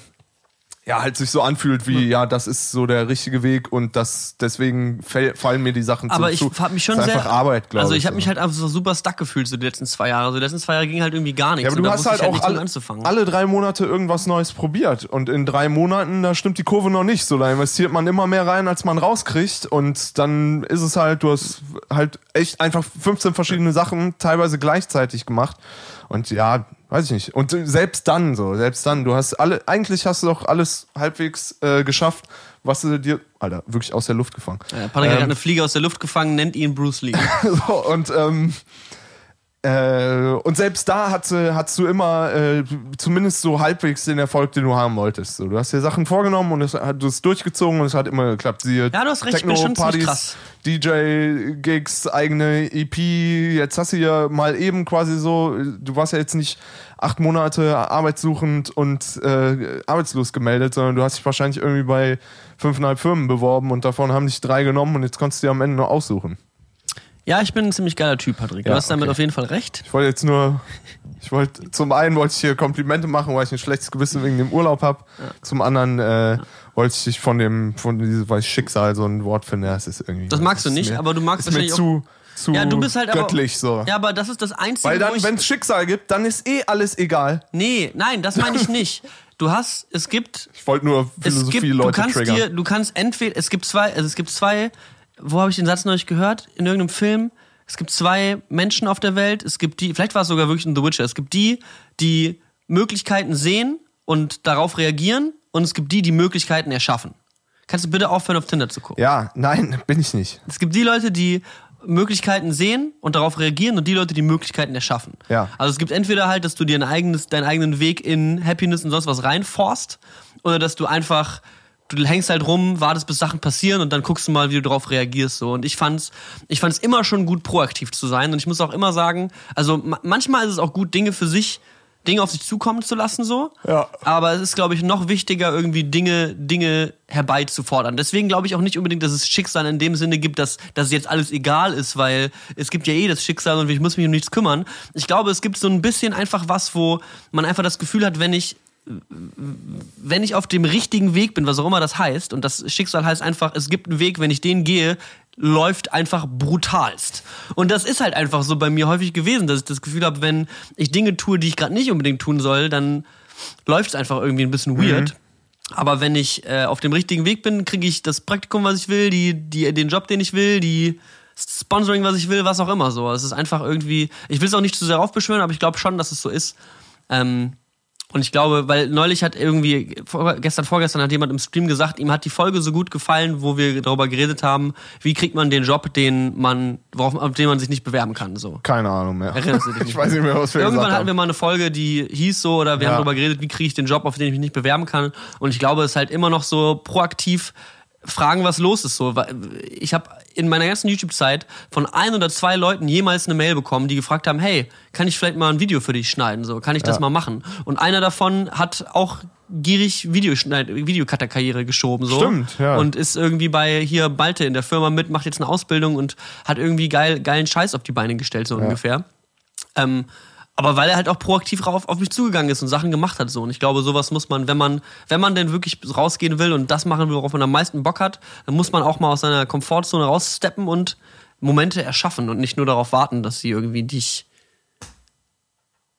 ja halt sich so anfühlt wie ja das ist so der richtige Weg und das deswegen fall, fallen mir die Sachen aber zu. ich zu. habe mich schon sehr einfach Arbeit, glaube also ich. ich habe mich halt einfach so super stuck gefühlt so die letzten zwei Jahre. So die letzten zwei Jahre ging halt irgendwie gar nichts. Ja, aber du hast halt ich auch alle, alle drei Monate irgendwas Neues probiert. Und in drei Monaten, da stimmt die Kurve noch nicht. So, da investiert man immer mehr rein, als man rauskriegt. Und dann ist es halt, du hast halt echt einfach 15 verschiedene Sachen teilweise gleichzeitig gemacht. Und ja, weiß ich nicht. Und selbst dann so, selbst dann, du hast alle, eigentlich hast du doch alles halbwegs äh, geschafft, was du dir, Alter, wirklich aus der Luft gefangen. Äh, Patrick hat Ähm, eine Fliege aus der Luft gefangen, nennt ihn Bruce Lee. so, und ähm, äh, und selbst da hast du, hast du immer äh, zumindest so halbwegs den Erfolg, den du haben wolltest. So, du hast dir Sachen vorgenommen und es hat du hast durchgezogen und es hat immer geklappt. Siehe Ja, du hast recht, Techno-Partys. DJ-Gigs, eigene EP. Jetzt hast du ja mal eben quasi so, du warst ja jetzt nicht acht Monate arbeitssuchend und äh, arbeitslos gemeldet, sondern du hast dich wahrscheinlich irgendwie bei fünfeinhalb Firmen beworben und davon haben dich drei genommen und jetzt konntest du dir am Ende nur aussuchen. Ja, ich bin ein ziemlich geiler Typ, Patrick. Du Ja, hast damit okay. auf jeden Fall recht. Ich wollte jetzt nur, ich wollte, zum einen wollte ich hier Komplimente machen, weil ich ein schlechtes Gewissen wegen dem Urlaub habe. Zum anderen äh, wollte ich dich von dem, von diesem, weil ich Schicksal so ein Wort finde, das ist irgendwie. Das magst du ist nicht, mir, aber du magst ist mir wahrscheinlich zu, zu Ja, du bist halt aber- göttlich so. Ja, aber das ist das Einzige, weil dann, wenn es Schicksal gibt, dann ist eh alles egal. Nee, nein, das meine ich nicht. Du hast, es gibt, Ich wollte nur du Philosophie-Leute kannst triggern. dir, du kannst entweder, es gibt zwei, also es gibt zwei, wo habe ich den Satz neulich gehört? In irgendeinem Film. Es gibt zwei Menschen auf der Welt. Es gibt die, vielleicht war es sogar wirklich in The Witcher. Es gibt die, die Möglichkeiten sehen und darauf reagieren, und es gibt die, die Möglichkeiten erschaffen. Kannst du bitte aufhören, auf Tinder zu gucken? ja, nein, bin ich nicht. Es gibt die Leute, die Möglichkeiten sehen und darauf reagieren und die Leute, die Möglichkeiten erschaffen. Ja. Also es gibt entweder halt, dass du dir ein eigenes, deinen eigenen Weg in Happiness und sonst was reinforst oder dass du einfach du hängst halt rum, wartest bis Sachen passieren und dann guckst du mal, wie du darauf reagierst so und ich fand's ich fand's immer schon gut proaktiv zu sein und ich muss auch immer sagen, also ma manchmal ist es auch gut Dinge für sich Dinge auf sich zukommen zu lassen, so. Ja. Aber es ist, glaube ich, noch wichtiger, irgendwie Dinge, Dinge herbeizufordern. Deswegen glaube ich auch nicht unbedingt, dass es Schicksal in dem Sinne gibt, dass, dass jetzt alles egal ist, weil es gibt ja eh das Schicksal und ich muss mich um nichts kümmern. Ich glaube, es gibt so ein bisschen einfach was, wo man einfach das Gefühl hat, wenn ich wenn ich auf dem richtigen Weg bin, was auch immer das heißt, und das Schicksal heißt einfach, es gibt einen Weg, wenn ich den gehe, läuft einfach brutalst. Und das ist halt einfach so bei mir häufig gewesen, dass ich das Gefühl habe, wenn ich Dinge tue, die ich gerade nicht unbedingt tun soll, dann läuft es einfach irgendwie ein bisschen weird. Mhm. Aber wenn ich äh, auf dem richtigen Weg bin, kriege ich das Praktikum, was ich will, die, die, den Job, den ich will, die Sponsoring, was ich will, was auch immer so. Es ist einfach irgendwie, ich will es auch nicht zu sehr aufbeschwören, aber ich glaube schon, dass es so ist. Ähm, und ich glaube, weil neulich hat irgendwie, gestern, vorgestern hat jemand im Stream gesagt, ihm hat die Folge so gut gefallen, wo wir darüber geredet haben, wie kriegt man den Job, den man, worauf, auf den man sich nicht bewerben kann. So. Keine Ahnung mehr. Erinnerst du dich nicht ich weiß nicht mehr, was wir Irgendwann hatten wir mal eine Folge, die hieß so, oder wir ja. haben darüber geredet, wie kriege ich den Job, auf den ich mich nicht bewerben kann. Und ich glaube, es ist halt immer noch so proaktiv fragen, was los ist. So, ich habe in meiner ganzen YouTube-Zeit von ein oder zwei Leuten jemals eine Mail bekommen, die gefragt haben, hey, kann ich vielleicht mal ein Video für dich schneiden? So, kann ich das ja. mal machen? Und einer davon hat auch gierig Videocutter-Karriere geschoben so Stimmt, ja. und ist irgendwie bei hier Balte in der Firma mit, macht jetzt eine Ausbildung und hat irgendwie geil, geilen Scheiß auf die Beine gestellt so ja. ungefähr. Ähm, aber weil er halt auch proaktiv rauf, auf mich zugegangen ist und Sachen gemacht hat so. Und ich glaube, sowas muss man, wenn man, wenn man denn wirklich rausgehen will und das machen will, worauf man am meisten Bock hat, dann muss man auch mal aus seiner Komfortzone raussteppen und Momente erschaffen und nicht nur darauf warten, dass sie irgendwie dich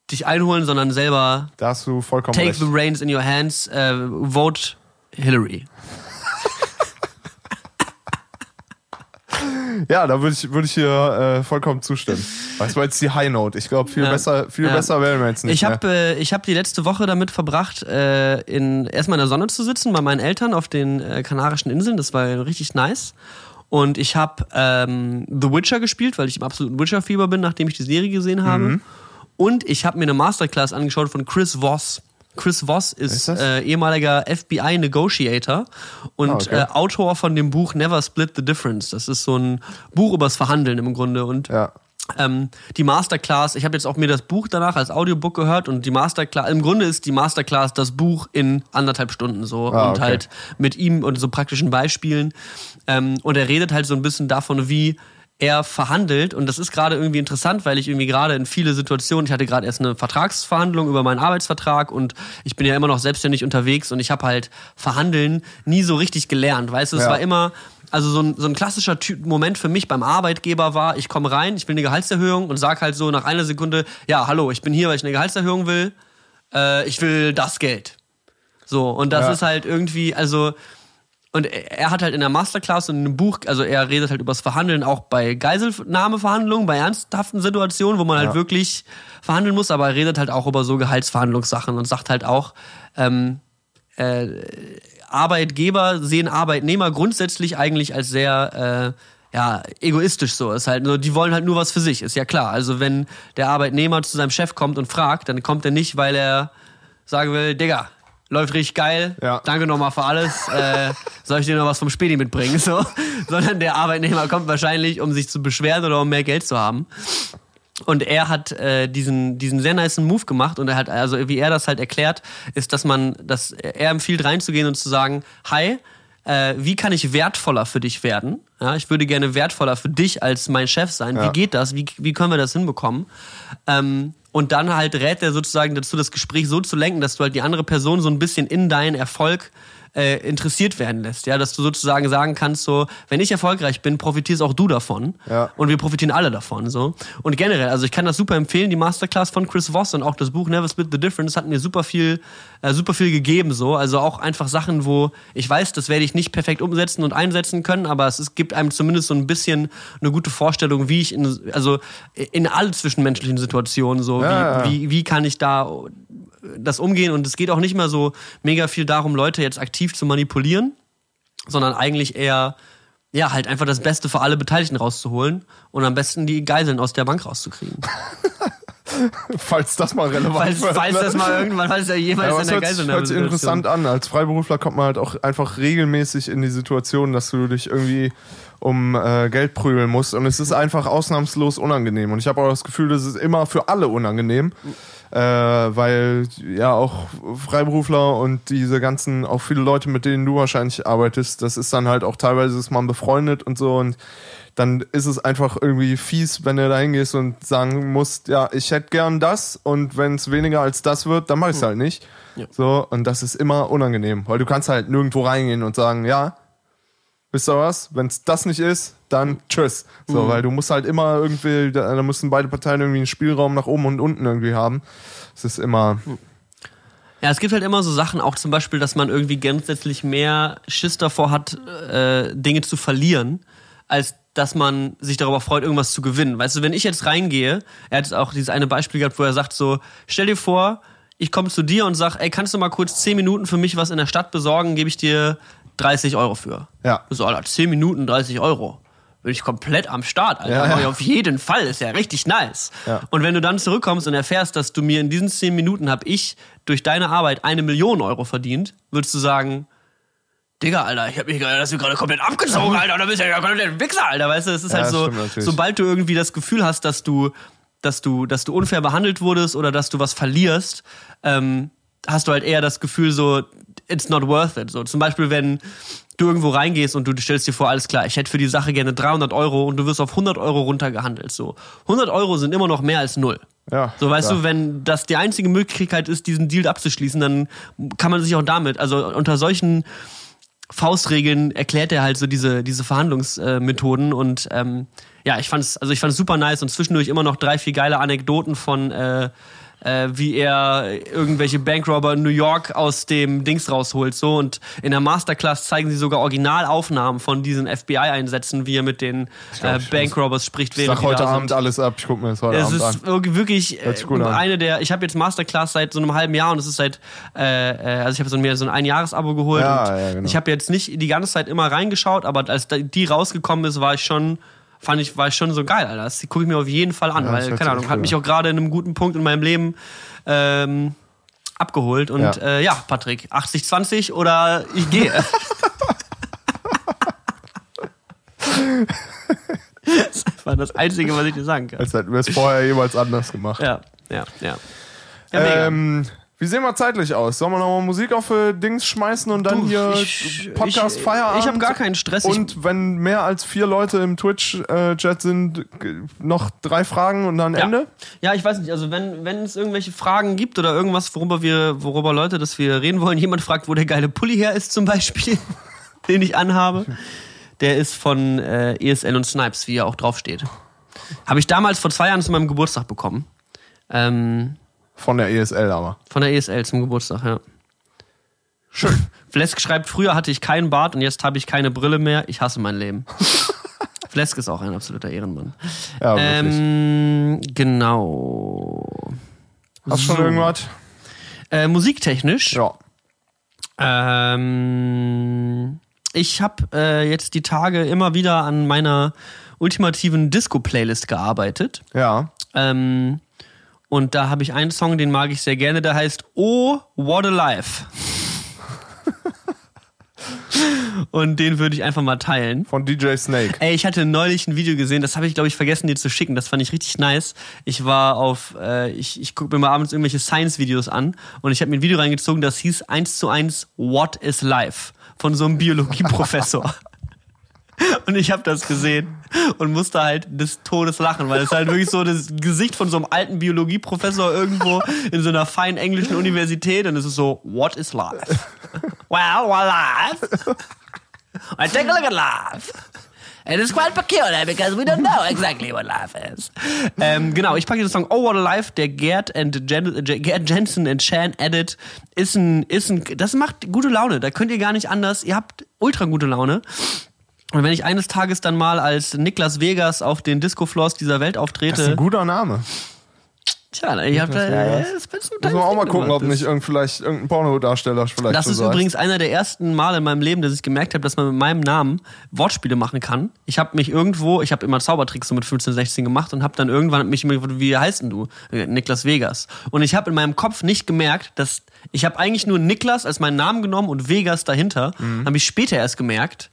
dich einholen, sondern selber da hast du vollkommen take recht. the reins in your hands, uh, vote Hillary. Ja, da würde ich, würd ich hier äh, vollkommen zustimmen. Was war jetzt die High Note? Ich glaube, viel, ja. besser, viel ja. besser wären wir jetzt nicht. Ich habe äh, hab die letzte Woche damit verbracht, äh, in, erstmal in der Sonne zu sitzen bei meinen Eltern auf den äh, Kanarischen Inseln. Das war richtig nice. Und ich habe ähm, The Witcher gespielt, weil ich im absoluten Witcher-Fieber bin, nachdem ich die Serie gesehen habe. Mhm. Und ich habe mir eine Masterclass angeschaut von Chris Voss. Chris Voss ist, ist äh, ehemaliger FBI-Negotiator und ah, okay. äh, Autor von dem Buch Never Split the Difference. Das ist so ein Buch übers Verhandeln im Grunde. Und ja. ähm, die Masterclass, ich habe jetzt auch mir das Buch danach als Audiobook gehört und die Masterclass, im Grunde ist die Masterclass das Buch in anderthalb Stunden so ah, und okay. halt mit ihm und so praktischen Beispielen. Ähm, und er redet halt so ein bisschen davon, wie er verhandelt und das ist gerade irgendwie interessant, weil ich irgendwie gerade in viele Situationen, ich hatte gerade erst eine Vertragsverhandlung über meinen Arbeitsvertrag und ich bin ja immer noch selbstständig unterwegs und ich habe halt Verhandeln nie so richtig gelernt, weißt du, es ja. war immer also so ein, so ein klassischer Moment für mich beim Arbeitgeber war, ich komme rein, ich will eine Gehaltserhöhung und sag halt so nach einer Sekunde, ja, hallo, ich bin hier, weil ich eine Gehaltserhöhung will, äh, ich will das Geld. So, und das ja. ist halt irgendwie, also und er hat halt in der Masterclass und in einem Buch, also er redet halt übers Verhandeln auch bei Geiselnahmeverhandlungen, bei ernsthaften Situationen, wo man halt wirklich verhandeln muss, aber er redet halt auch über so Gehaltsverhandlungssachen und sagt halt auch, ähm, äh, Arbeitgeber sehen Arbeitnehmer grundsätzlich eigentlich als sehr äh, ja, egoistisch so. Ist halt nur, die wollen halt nur was für sich, ist ja klar. Also wenn der Arbeitnehmer zu seinem Chef kommt und fragt, dann kommt er nicht, weil er sagen will, Digga, läuft richtig geil. Ja. Danke nochmal für alles. äh, soll ich dir noch was vom Späti mitbringen? So. Sondern der Arbeitnehmer kommt wahrscheinlich, um sich zu beschweren oder um mehr Geld zu haben. Und er hat äh, diesen, diesen sehr nice Move gemacht und er hat, also wie er das halt erklärt, ist, dass man, dass er empfiehlt reinzugehen und zu sagen, hi, äh, wie kann ich wertvoller für dich werden? Ja, ich würde gerne wertvoller für dich als mein Chef sein. Ja. Wie geht das? Wie, wie können wir das hinbekommen? Ähm, und dann halt rät er sozusagen dazu, das Gespräch so zu lenken, dass du halt die andere Person so ein bisschen in deinen Erfolg äh, interessiert werden lässt. Ja, dass du sozusagen sagen kannst, so, wenn ich erfolgreich bin, profitierst auch du davon. Ja. Und wir profitieren alle davon. So. Und generell, also ich kann das super empfehlen, die Masterclass von Chris Voss und auch das Buch Never Split the Difference hat mir super viel, äh, super viel gegeben. So. Also auch einfach Sachen, wo ich weiß, das werde ich nicht perfekt umsetzen und einsetzen können, aber es, es gibt einem zumindest so ein bisschen eine gute Vorstellung, wie ich in, also in alle zwischenmenschlichen Situationen so, ja, wie, wie, wie kann ich da das umgehen und es geht auch nicht mehr so mega viel darum, Leute jetzt aktiv zu manipulieren, sondern eigentlich eher ja, halt einfach das Beste für alle Beteiligten rauszuholen und am besten die Geiseln aus der Bank rauszukriegen. falls das mal relevant falls, wird. Falls das mal irgendwann, falls er jemals ja, in der Geisel hört sich interessant an. Als Freiberufler kommt man halt auch einfach regelmäßig in die Situation, dass du dich irgendwie um äh, Geld prügeln musst und es ist einfach ausnahmslos unangenehm und ich habe auch das Gefühl, das ist immer für alle unangenehm. Äh, weil ja auch Freiberufler und diese ganzen, auch viele Leute, mit denen du wahrscheinlich arbeitest, das ist dann halt auch teilweise ist man befreundet und so und dann ist es einfach irgendwie fies, wenn du da hingehst und sagen musst, ja, ich hätte gern das und wenn es weniger als das wird, dann mach ich es halt nicht. Ja. So, und das ist immer unangenehm, weil du kannst halt nirgendwo reingehen und sagen, ja, wisst ihr was, wenn es das nicht ist, dann tschüss. So, mhm. weil du musst halt immer irgendwie, da, da müssen beide Parteien irgendwie einen Spielraum nach oben und unten irgendwie haben. Es ist immer. Ja, es gibt halt immer so Sachen, auch zum Beispiel, dass man irgendwie grundsätzlich mehr Schiss davor hat, äh, Dinge zu verlieren, als dass man sich darüber freut, irgendwas zu gewinnen. Weißt du, wenn ich jetzt reingehe, er hat auch dieses eine Beispiel gehabt, wo er sagt so, stell dir vor, ich komme zu dir und sag, ey, kannst du mal kurz 10 Minuten für mich was in der Stadt besorgen, gebe ich dir 30 Euro für. Ja. So, Alter, 10 Minuten 30 Euro. Bin ich komplett am Start, Alter. Ja, ja. Auf jeden Fall, ist ja richtig nice. Ja. Und wenn du dann zurückkommst und erfährst, dass du mir in diesen 10 Minuten habe ich durch deine Arbeit eine Million Euro verdient, würdest du sagen, Digga, Alter, ich hab mich gerade, das gerade komplett abgezogen, Alter, da bist du ja komplett ein Wichser, Alter, weißt du, es ist halt so, sobald du irgendwie das Gefühl hast, dass du, dass du, dass du unfair behandelt wurdest oder dass du was verlierst, ähm, hast du halt eher das Gefühl so, it's not worth it. So zum Beispiel, wenn du irgendwo reingehst und du stellst dir vor, alles klar, ich hätte für die Sache gerne 300 Euro und du wirst auf 100 Euro runtergehandelt. So 100 Euro sind immer noch mehr als null. Ja, so weißt ja. du, wenn das die einzige Möglichkeit ist, diesen Deal abzuschließen, dann kann man sich auch damit, also unter solchen Faustregeln erklärt er halt so diese, diese Verhandlungsmethoden und ähm, ja, ich fand's, also ich fand's super nice und zwischendurch immer noch drei, vier geile Anekdoten von äh, äh, wie er irgendwelche Bankrobber in New York aus dem Dings rausholt. So und in der Masterclass zeigen sie sogar Originalaufnahmen von diesen FBI-Einsätzen, wie er mit den äh, Bankrobbers spricht. Ich sag heute Abend sind. alles ab. Ich guck mir das heute es Abend ist an. wirklich äh, eine der. Ich habe jetzt Masterclass seit so einem halben Jahr und es ist seit äh, äh also ich habe so mir so ein Einjahresabo geholt. Ja, ja, genau. Ich habe jetzt nicht die ganze Zeit immer reingeschaut, aber als die rausgekommen ist, war ich schon fand ich, war ich schon so geil, Alter. Das gucke ich mir auf jeden Fall an, ja, weil, keine Ahnung, cool. hat mich auch gerade in einem guten Punkt in meinem Leben ähm, abgeholt. Und ja, äh, ja Patrick, 80-20 oder ich gehe. das ist einfach das Einzige, was ich dir sagen kann. Als hätten wir es vorher jemals anders gemacht. Ja, ja, ja. ja ähm, wie sehen wir zeitlich aus? Sollen wir nochmal Musik auf äh, Dings schmeißen und dann du, hier ich, Podcast ich, Feierabend? Ich habe gar keinen Stress. Und wenn mehr als vier Leute im Twitch-Chat sind, noch drei Fragen und dann ja. Ende? Ja, ich weiß nicht. Also wenn, wenn es irgendwelche Fragen gibt oder irgendwas, worüber wir, worüber Leute, dass wir reden wollen, jemand fragt, wo der geile Pulli her ist zum Beispiel, den ich anhabe, der ist von äh, ESL und Snipes, wie er auch draufsteht. Habe ich damals vor zwei Jahren zu meinem Geburtstag bekommen. Ähm, von der ESL aber. Von der ESL zum Geburtstag, ja. Schön. Flesk schreibt, früher hatte ich keinen Bart und jetzt habe ich keine Brille mehr. Ich hasse mein Leben. Flesk ist auch ein absoluter Ehrenmann. Ja, wirklich. Ähm, genau. Hast du so. schon irgendwas? Äh, musiktechnisch. Ja. Ähm, ich habe äh, jetzt die Tage immer wieder an meiner ultimativen Disco-Playlist gearbeitet. Ja. Ähm, und da habe ich einen Song, den mag ich sehr gerne, der heißt Oh, What a Life. Und den würde ich einfach mal teilen. Von DJ Snake. Ey, ich hatte neulich ein Video gesehen, das habe ich, glaube ich, vergessen, dir zu schicken. Das fand ich richtig nice. Ich war auf, äh, ich, ich gucke mir mal abends irgendwelche Science-Videos an und ich habe mir ein Video reingezogen, das hieß 1 zu 1 What is Life? Von so einem Biologieprofessor. Und ich habe das gesehen und musste halt des Todes lachen, weil es halt wirklich so das Gesicht von so einem alten Biologieprofessor irgendwo in so einer feinen englischen Universität und es ist so, what is life? Well, what life? I take a look at life. It is quite peculiar because we don't know exactly what life is. Ähm, genau, ich packe den Song Oh What a Life, der Gerd, and Jen, Gerd Jensen und Shan Edit. Ist ein, ist ein, das macht gute Laune. Da könnt ihr gar nicht anders. Ihr habt ultra gute Laune. Und wenn ich eines Tages dann mal als Niklas Vegas auf den Disco-Floors dieser Welt auftrete. Das ist ein guter Name. Tja, ich hab da. Das Muss man auch mal gucken, ob nicht irgend, vielleicht irgendein Pornodarsteller vielleicht. Das ist übrigens einer der ersten Male in meinem Leben, dass ich gemerkt habe, dass man mit meinem Namen Wortspiele machen kann. Ich habe mich irgendwo, ich habe immer Zaubertricks so mit 15, 16 gemacht und habe dann irgendwann mich immer gefragt, wie heißt denn du? Niklas Vegas. Und ich habe in meinem Kopf nicht gemerkt, dass ich habe eigentlich nur Niklas als meinen Namen genommen und Vegas dahinter. Mhm. Habe ich später erst gemerkt,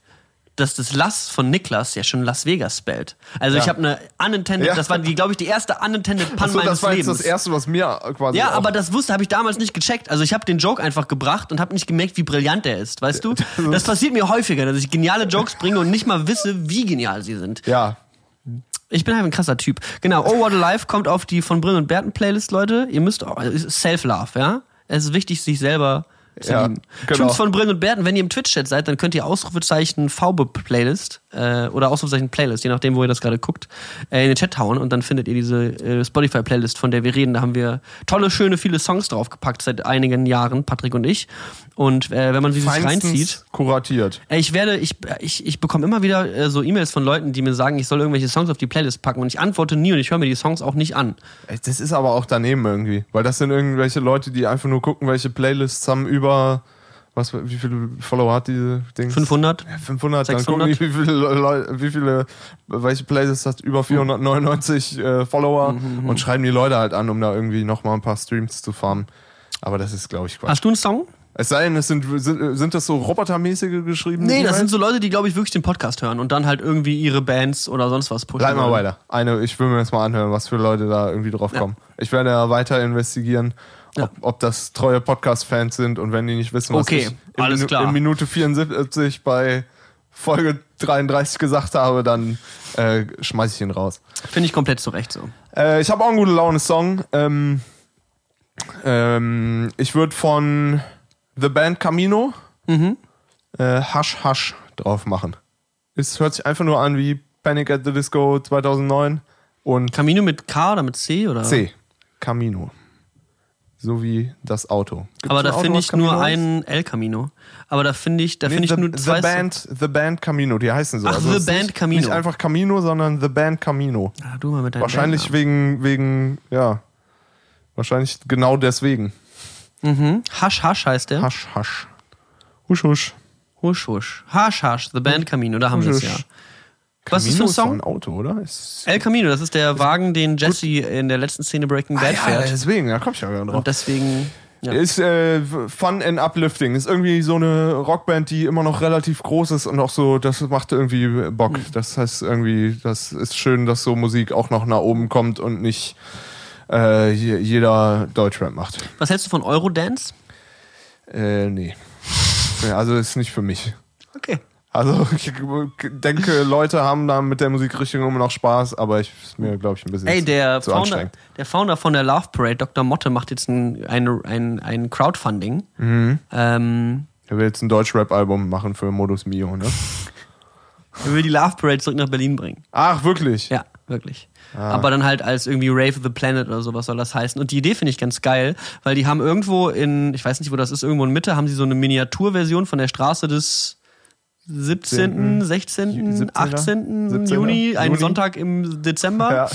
dass das Las von Niklas ja schon Las Vegas spellt. Also Ja. ich habe eine unintended, Ja. das war die, glaube ich, die erste unintended Pun Achso, meines das war jetzt Lebens. das erste, was mir quasi. ja, aber das wusste, habe ich damals nicht gecheckt. Also ich habe den Joke einfach gebracht und habe nicht gemerkt, wie brillant der ist, weißt du? Das passiert mir häufiger, dass ich geniale Jokes bringe und nicht mal wisse, wie genial sie sind. Ja, Ich bin halt ein krasser Typ. Genau, Oh What a Life kommt auf die von Brill und Berten Playlist, Leute. Ihr müsst auch, Self-Love, ja? Es ist wichtig, sich selber Ja, genau. Tunes von Brill und Berten, wenn ihr im Twitch-Chat seid, dann könnt ihr Ausrufezeichen VB-Playlist äh, oder Ausrufezeichen Playlist, je nachdem, wo ihr das gerade guckt, äh, in den Chat hauen und dann findet ihr diese äh, Spotify-Playlist, von der wir reden. Da haben wir tolle, schöne, viele Songs draufgepackt seit einigen Jahren, Patrick und ich. Und äh, wenn man sie sich reinzieht. feinstens kuratiert. Ey, Ich werde, ich, ich, ich bekomme immer wieder äh, so E-Mails von Leuten, die mir sagen, ich soll irgendwelche Songs auf die Playlist packen und ich antworte nie und ich höre mir die Songs auch nicht an. Das ist aber auch daneben irgendwie. Weil das sind irgendwelche Leute, die einfach nur gucken, welche Playlists haben über. Was, wie viele Follower hat diese Dings? 500? Ja, 500, dann 600? gucken die, wie viele, Leute, wie viele, welche Playlist hat über 499 äh, Follower Mhm, und schreiben die Leute halt an, um da irgendwie nochmal ein paar Streams zu farmen. Aber das ist, glaube ich, Quatsch. Hast du einen Song? Es sei denn, es sind, sind, sind das so robotermäßige geschrieben? Nee, das sind so Leute, die, glaube ich, wirklich den Podcast hören und dann halt irgendwie ihre Bands oder sonst was pushen. Bleib mal weiter. Eine, ich will mir jetzt mal anhören, was für Leute da irgendwie drauf Ja. kommen. Ich werde ja weiter investigieren, Ja. ob das treue Podcast-Fans sind und wenn die nicht wissen, was Okay, ich in, Minu- in Minute 74 bei Folge 33 gesagt habe, dann äh, schmeiß ich ihn raus. Finde ich komplett zurecht so. Äh, ich habe auch einen gute Laune-Song. Ähm, ähm, ich würde von The Band Camino Mhm. äh, Hush Hush drauf machen. Es hört sich einfach nur an wie Panic at the Disco 2009 und Camino mit K oder mit C? Oder? C. Camino. So wie das Auto. Gibt's Aber da finde ich nur einen El Camino. Aber da finde ich, da Nee, finde ich nur zwei. the, Band, the Band Camino, die heißen so. Ach, also The Band nicht, Camino. Nicht einfach Camino, sondern The Band Camino. Ah, du mal mit deinem Wahrscheinlich wegen, wegen, ja. Wahrscheinlich genau deswegen. Mhm. Hasch Hasch heißt der. Hasch, hasch. Husch, husch. Husch Husch. Hasch Hasch, The Band Camino, da haben wir es ja. Husch. Was ist für ein Camino Song? doch ein Auto, oder? Ist, El Camino, das ist der Wagen, den Jesse in der letzten Szene Breaking ah, Bad ja, fährt. deswegen, da komm ich ja gerade drauf. Und deswegen. Ja. Ist äh, fun and uplifting. Ist irgendwie so eine Rockband, die immer noch relativ groß ist und auch so, das macht irgendwie Bock. Mhm. Das heißt irgendwie, das ist schön, dass so Musik auch noch nach oben kommt und nicht äh, je- jeder Deutschrap macht. Was hältst du von Eurodance? Äh, nee. Ja, also ist nicht für mich. Okay. Also ich denke, Leute haben da mit der Musikrichtung immer noch Spaß, aber ich ist mir, glaube ich, ein bisschen Ey, der zu Founder, anstrengend. der Founder von der Love Parade, Dr. Motte, macht jetzt ein, ein, ein, ein Crowdfunding. Mhm. Ähm, Er will jetzt ein Deutschrap-Album machen für Modus Mio, ne? er will die Love Parade zurück nach Berlin bringen. Ach, wirklich? Ja, wirklich. Ah. Aber dann halt als irgendwie Rave the Planet oder sowas soll das heißen. Und die Idee finde ich ganz geil, weil die haben irgendwo in, ich weiß nicht, wo das ist, irgendwo in Mitte, haben sie so eine Miniaturversion von der Straße des 17., 16., 17., 18. 17., Juni, einen Juni. Sonntag im Dezember.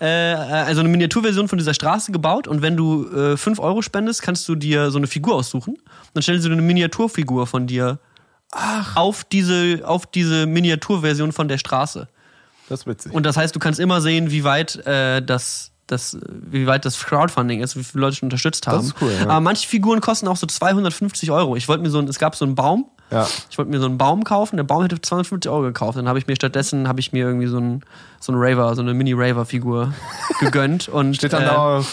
Ja. Äh, also eine Miniaturversion von dieser Straße gebaut und wenn du äh, 5 Euro spendest, kannst du dir so eine Figur aussuchen. Dann stellen sie dir eine Miniaturfigur von dir auf diese, auf diese Miniaturversion von der Straße. Das ist witzig. Und das heißt, du kannst immer sehen, wie weit äh, das, das, wie weit das Crowdfunding ist, wie viele Leute schon unterstützt haben. ist cool, ja. Aber manche Figuren kosten auch so 250 Euro. Ich wollte mir so ein, es gab so einen Baum. Ja. Ich wollte mir so einen Baum kaufen. Der Baum hätte 250 Euro gekauft. Dann habe ich mir stattdessen habe ich mir irgendwie so einen so einen Raver, so eine Mini-Raver-Figur gegönnt. Und Steht dann äh, da auch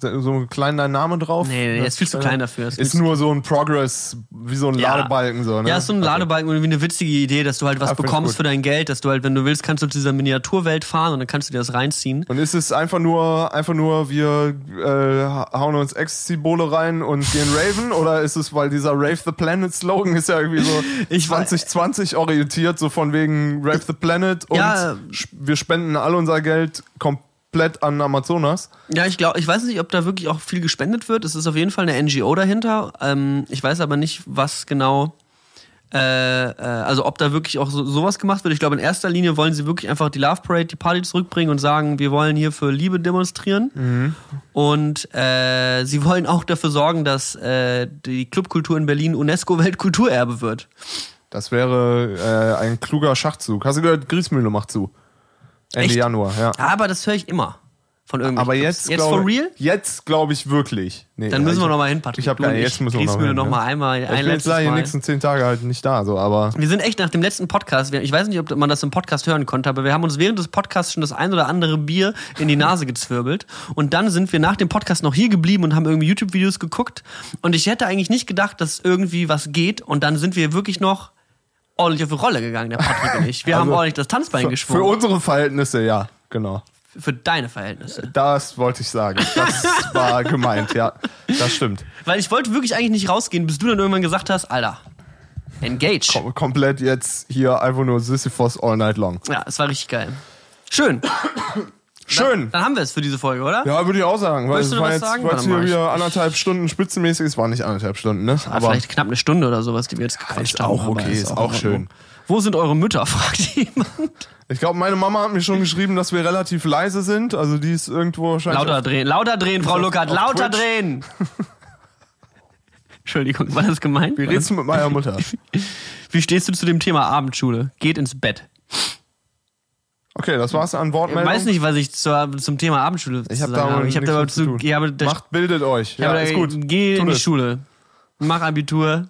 so ein kleiner Name drauf? Nee, nee, der ist viel zu klein dafür. Das Ist nur so ein Progress, wie so ein Ja. Ladebalken. So, ne? Ja, ist so ein. Ladebalken und irgendwie eine witzige Idee, dass du halt was Ja, ich bekommst für dein Geld, dass du halt, wenn du willst, kannst du zu dieser Miniaturwelt fahren und dann kannst du dir das reinziehen. Und ist es einfach nur, einfach nur, wir äh, hauen uns Ecstasy-Bowle rein und gehen Raven? Oder ist es, weil dieser Rave the Planet Slogan ist ja irgendwie so Ich weiß- 2020 orientiert, so von wegen Rave the Planet und Ja. wir spenden all unser Geld komplett an Amazonas? Ja, ich glaube, ich weiß nicht, ob da wirklich auch viel gespendet wird. Es ist auf jeden Fall eine NGO dahinter. Ähm, ich weiß aber nicht, was genau. Äh, äh, also ob da wirklich auch so, sowas gemacht wird. Ich glaube, in erster Linie wollen sie wirklich einfach die Love Parade, die Party zurückbringen und sagen, wir wollen hier für Liebe demonstrieren. Und äh, sie wollen auch dafür sorgen, dass äh, die Clubkultur in Berlin UNESCO-Weltkulturerbe wird. Das wäre äh, ein kluger Schachzug. Hast du gehört, Griesmühle macht zu. Ende Echt? Januar, ja. Aber das höre ich immer. Von irgendwelchen Aber jetzt, jetzt glaube- for real? Jetzt glaube ich wirklich. Nee, Dann müssen ich wir hab- noch mal hin, Patrick. Ich habe keine, jetzt müssen wir noch Kriegst mir hin, noch ne? mal einmal Ich ein bin jetzt leider die nächsten zehn Tage halt nicht da, so, aber Wir sind echt nach dem letzten Podcast, ich weiß nicht, ob man das im Podcast hören konnte, aber wir haben uns während des Podcasts schon das ein oder andere Bier in die Nase gezwirbelt. Und dann sind wir nach dem Podcast noch hier geblieben und haben irgendwie YouTube-Videos geguckt. Und ich hätte eigentlich nicht gedacht, dass irgendwie was geht. Und dann sind wir wirklich noch ordentlich auf die Rolle gegangen, der Patrick und ich. Wir haben Also, ordentlich das Tanzbein für geschwungen. unsere Verhältnisse, ja, genau. Für deine Verhältnisse. Das wollte ich sagen. Das war gemeint, ja. Das stimmt. Weil ich wollte wirklich eigentlich nicht rausgehen, bis du dann irgendwann gesagt hast, Alter, engage. Kom komplett jetzt hier einfach nur Sisyphos all night long. Ja, es war richtig geil. Schön. Schön. Dann haben wir es für diese Folge, oder? Ja, würde ich auch sagen. Weil es du war was jetzt, sagen? es hier wieder anderthalb Stunden spitzenmäßig ist. War nicht anderthalb Stunden, ne? Ah, vielleicht knapp eine Stunde oder sowas, die wir jetzt gequatscht haben. auch aber okay, ist auch in schön. Wo sind eure Mütter, fragt jemand. Ich glaube, meine Mama hat mir schon geschrieben, dass wir relativ leise sind. Also die ist irgendwo wahrscheinlich. Lauter drehen, lauter drehen, Frau Luckert, lauter Twitch. drehen. Entschuldigung, war das gemeint? Wie redest du mit meiner Mutter? Wie stehst du zu dem Thema Abendschule? Geht ins Bett. Okay, das war's an Ich Wortmeldung. weiß nicht, was ich zur, zum Thema Abendschule Ich zu habe sagen habe. Ich habe da zu zu, tun. ich habe da, Macht, bildet euch. ich Ja, ist da, gut. Geh Tut in die es. Schule. Mach Abitur.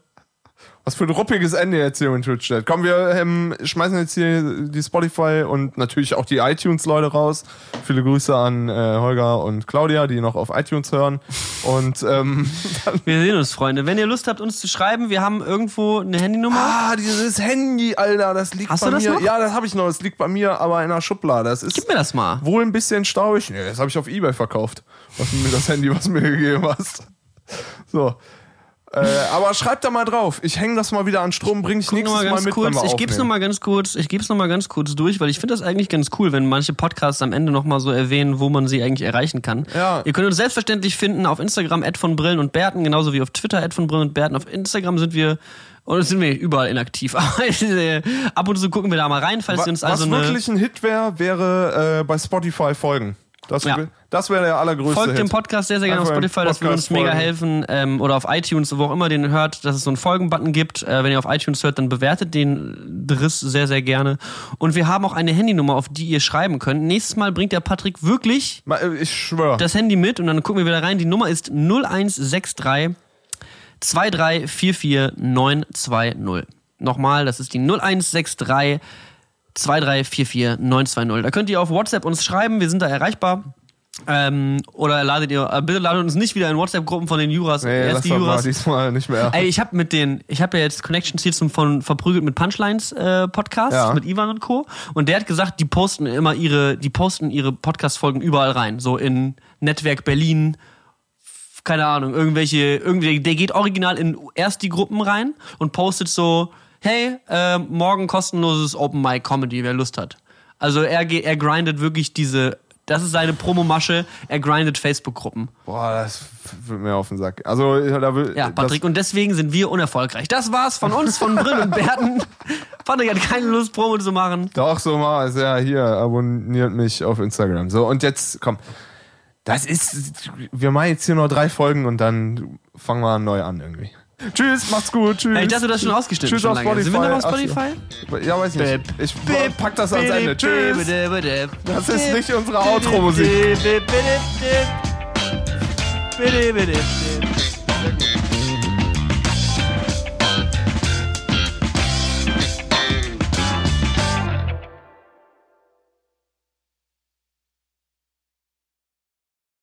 Was für ein ruppiges Ende jetzt hier in Twitch chat Komm, wir ähm, schmeißen jetzt hier die Spotify und natürlich auch die iTunes-Leute raus. Viele Grüße an äh, Holger und Claudia, die noch auf iTunes hören. Und ähm, Wir sehen uns, Freunde. Wenn ihr Lust habt, uns zu schreiben, wir haben irgendwo eine Handynummer. ah, dieses Handy, Alter, das liegt Hast bei du das mir. noch? Ja, das habe ich noch. Das liegt bei mir, aber in einer Schublade. Das ist Gib mir das mal. wohl ein bisschen staubig. Nee, das habe ich auf Ebay verkauft. Was du mir das Handy, was du mir gegeben hast. So. Äh, aber schreib da mal drauf. Ich hänge das mal wieder an Strom, bring ich Guck nächstes mal Mal mit, kurz. Ich geb's noch aufnehmen. mal ganz kurz. Ich geb's noch mal ganz kurz durch, weil ich finde das eigentlich ganz cool, wenn manche Podcasts am Ende noch mal so erwähnen, wo man sie eigentlich erreichen kann. Ja. Ihr könnt uns selbstverständlich finden auf Instagram von Brillen und Bärten, genauso wie auf Twitter von Brillen und Bärten. Auf Instagram sind wir und sind wir überall inaktiv. Aber äh, ab und zu gucken wir da mal rein, falls Wa- ihr uns Was also eine wirklich ein Hit wäre, wäre äh, bei Spotify folgen. Das, Ja. Das wäre der allergrößte Folgt Hit. dem Podcast sehr, sehr gerne auf Spotify, das würde uns Podcast mega folgen. helfen. Ähm, oder auf iTunes, wo auch immer den hört, dass es so einen Folgen-Button gibt. Äh, wenn ihr auf iTunes hört, dann bewertet den Driss sehr, sehr gerne. Und wir haben auch eine Handynummer, auf die ihr schreiben könnt. Nächstes Mal bringt der Patrick wirklich äh, Ich schwöre. das Handy mit und dann gucken wir wieder rein. Die Nummer ist 0163 2344 920. Nochmal, das ist die 0163 2344 920. Da könnt ihr auf WhatsApp uns schreiben, wir sind da erreichbar. Ähm, oder ladet ihr, äh, bitte ladet uns nicht wieder in WhatsApp-Gruppen von den Juras. nee, Erst die das mal Juras. diesmal nicht mehr. Ey, ich habe mit den, ich habe ja jetzt Connections hier zum von Verprügelt mit Punchlines äh, Podcast Ja. mit Ivan und Co. Und der hat gesagt, die posten immer ihre, die posten ihre Podcast-Folgen überall rein. So in Netzwerk Berlin, keine Ahnung, irgendwelche, irgendwie, der geht original in erst die Gruppen rein und postet so, hey, äh, morgen kostenloses Open Mic Comedy, wer Lust hat. Also er, er grindet wirklich diese, das ist seine Promomasche, er grindet Facebook-Gruppen. Boah, das wird mir auf den Sack. Also, da will, Ja, Patrick, und deswegen sind wir unerfolgreich. Das war's von uns, von Brill und Berten. Patrick hat keine Lust, Promo zu machen. Doch, so mal. ist Ja, hier, abonniert mich auf Instagram. So, und jetzt, komm. Das ist, wir machen jetzt hier noch drei Folgen und dann fangen wir neu an irgendwie. Tschüss, macht's gut, tschüss. Ey, ich dachte, das ist schon ausgeschnitten. Tschüss schon auf lange. Spotify. Sind wir noch auf Ach. Spotify? Ja, weiß ich nicht. Ich pack das ans Ende. Tschüss. Das ist nicht unsere Outro-Musik. Musik.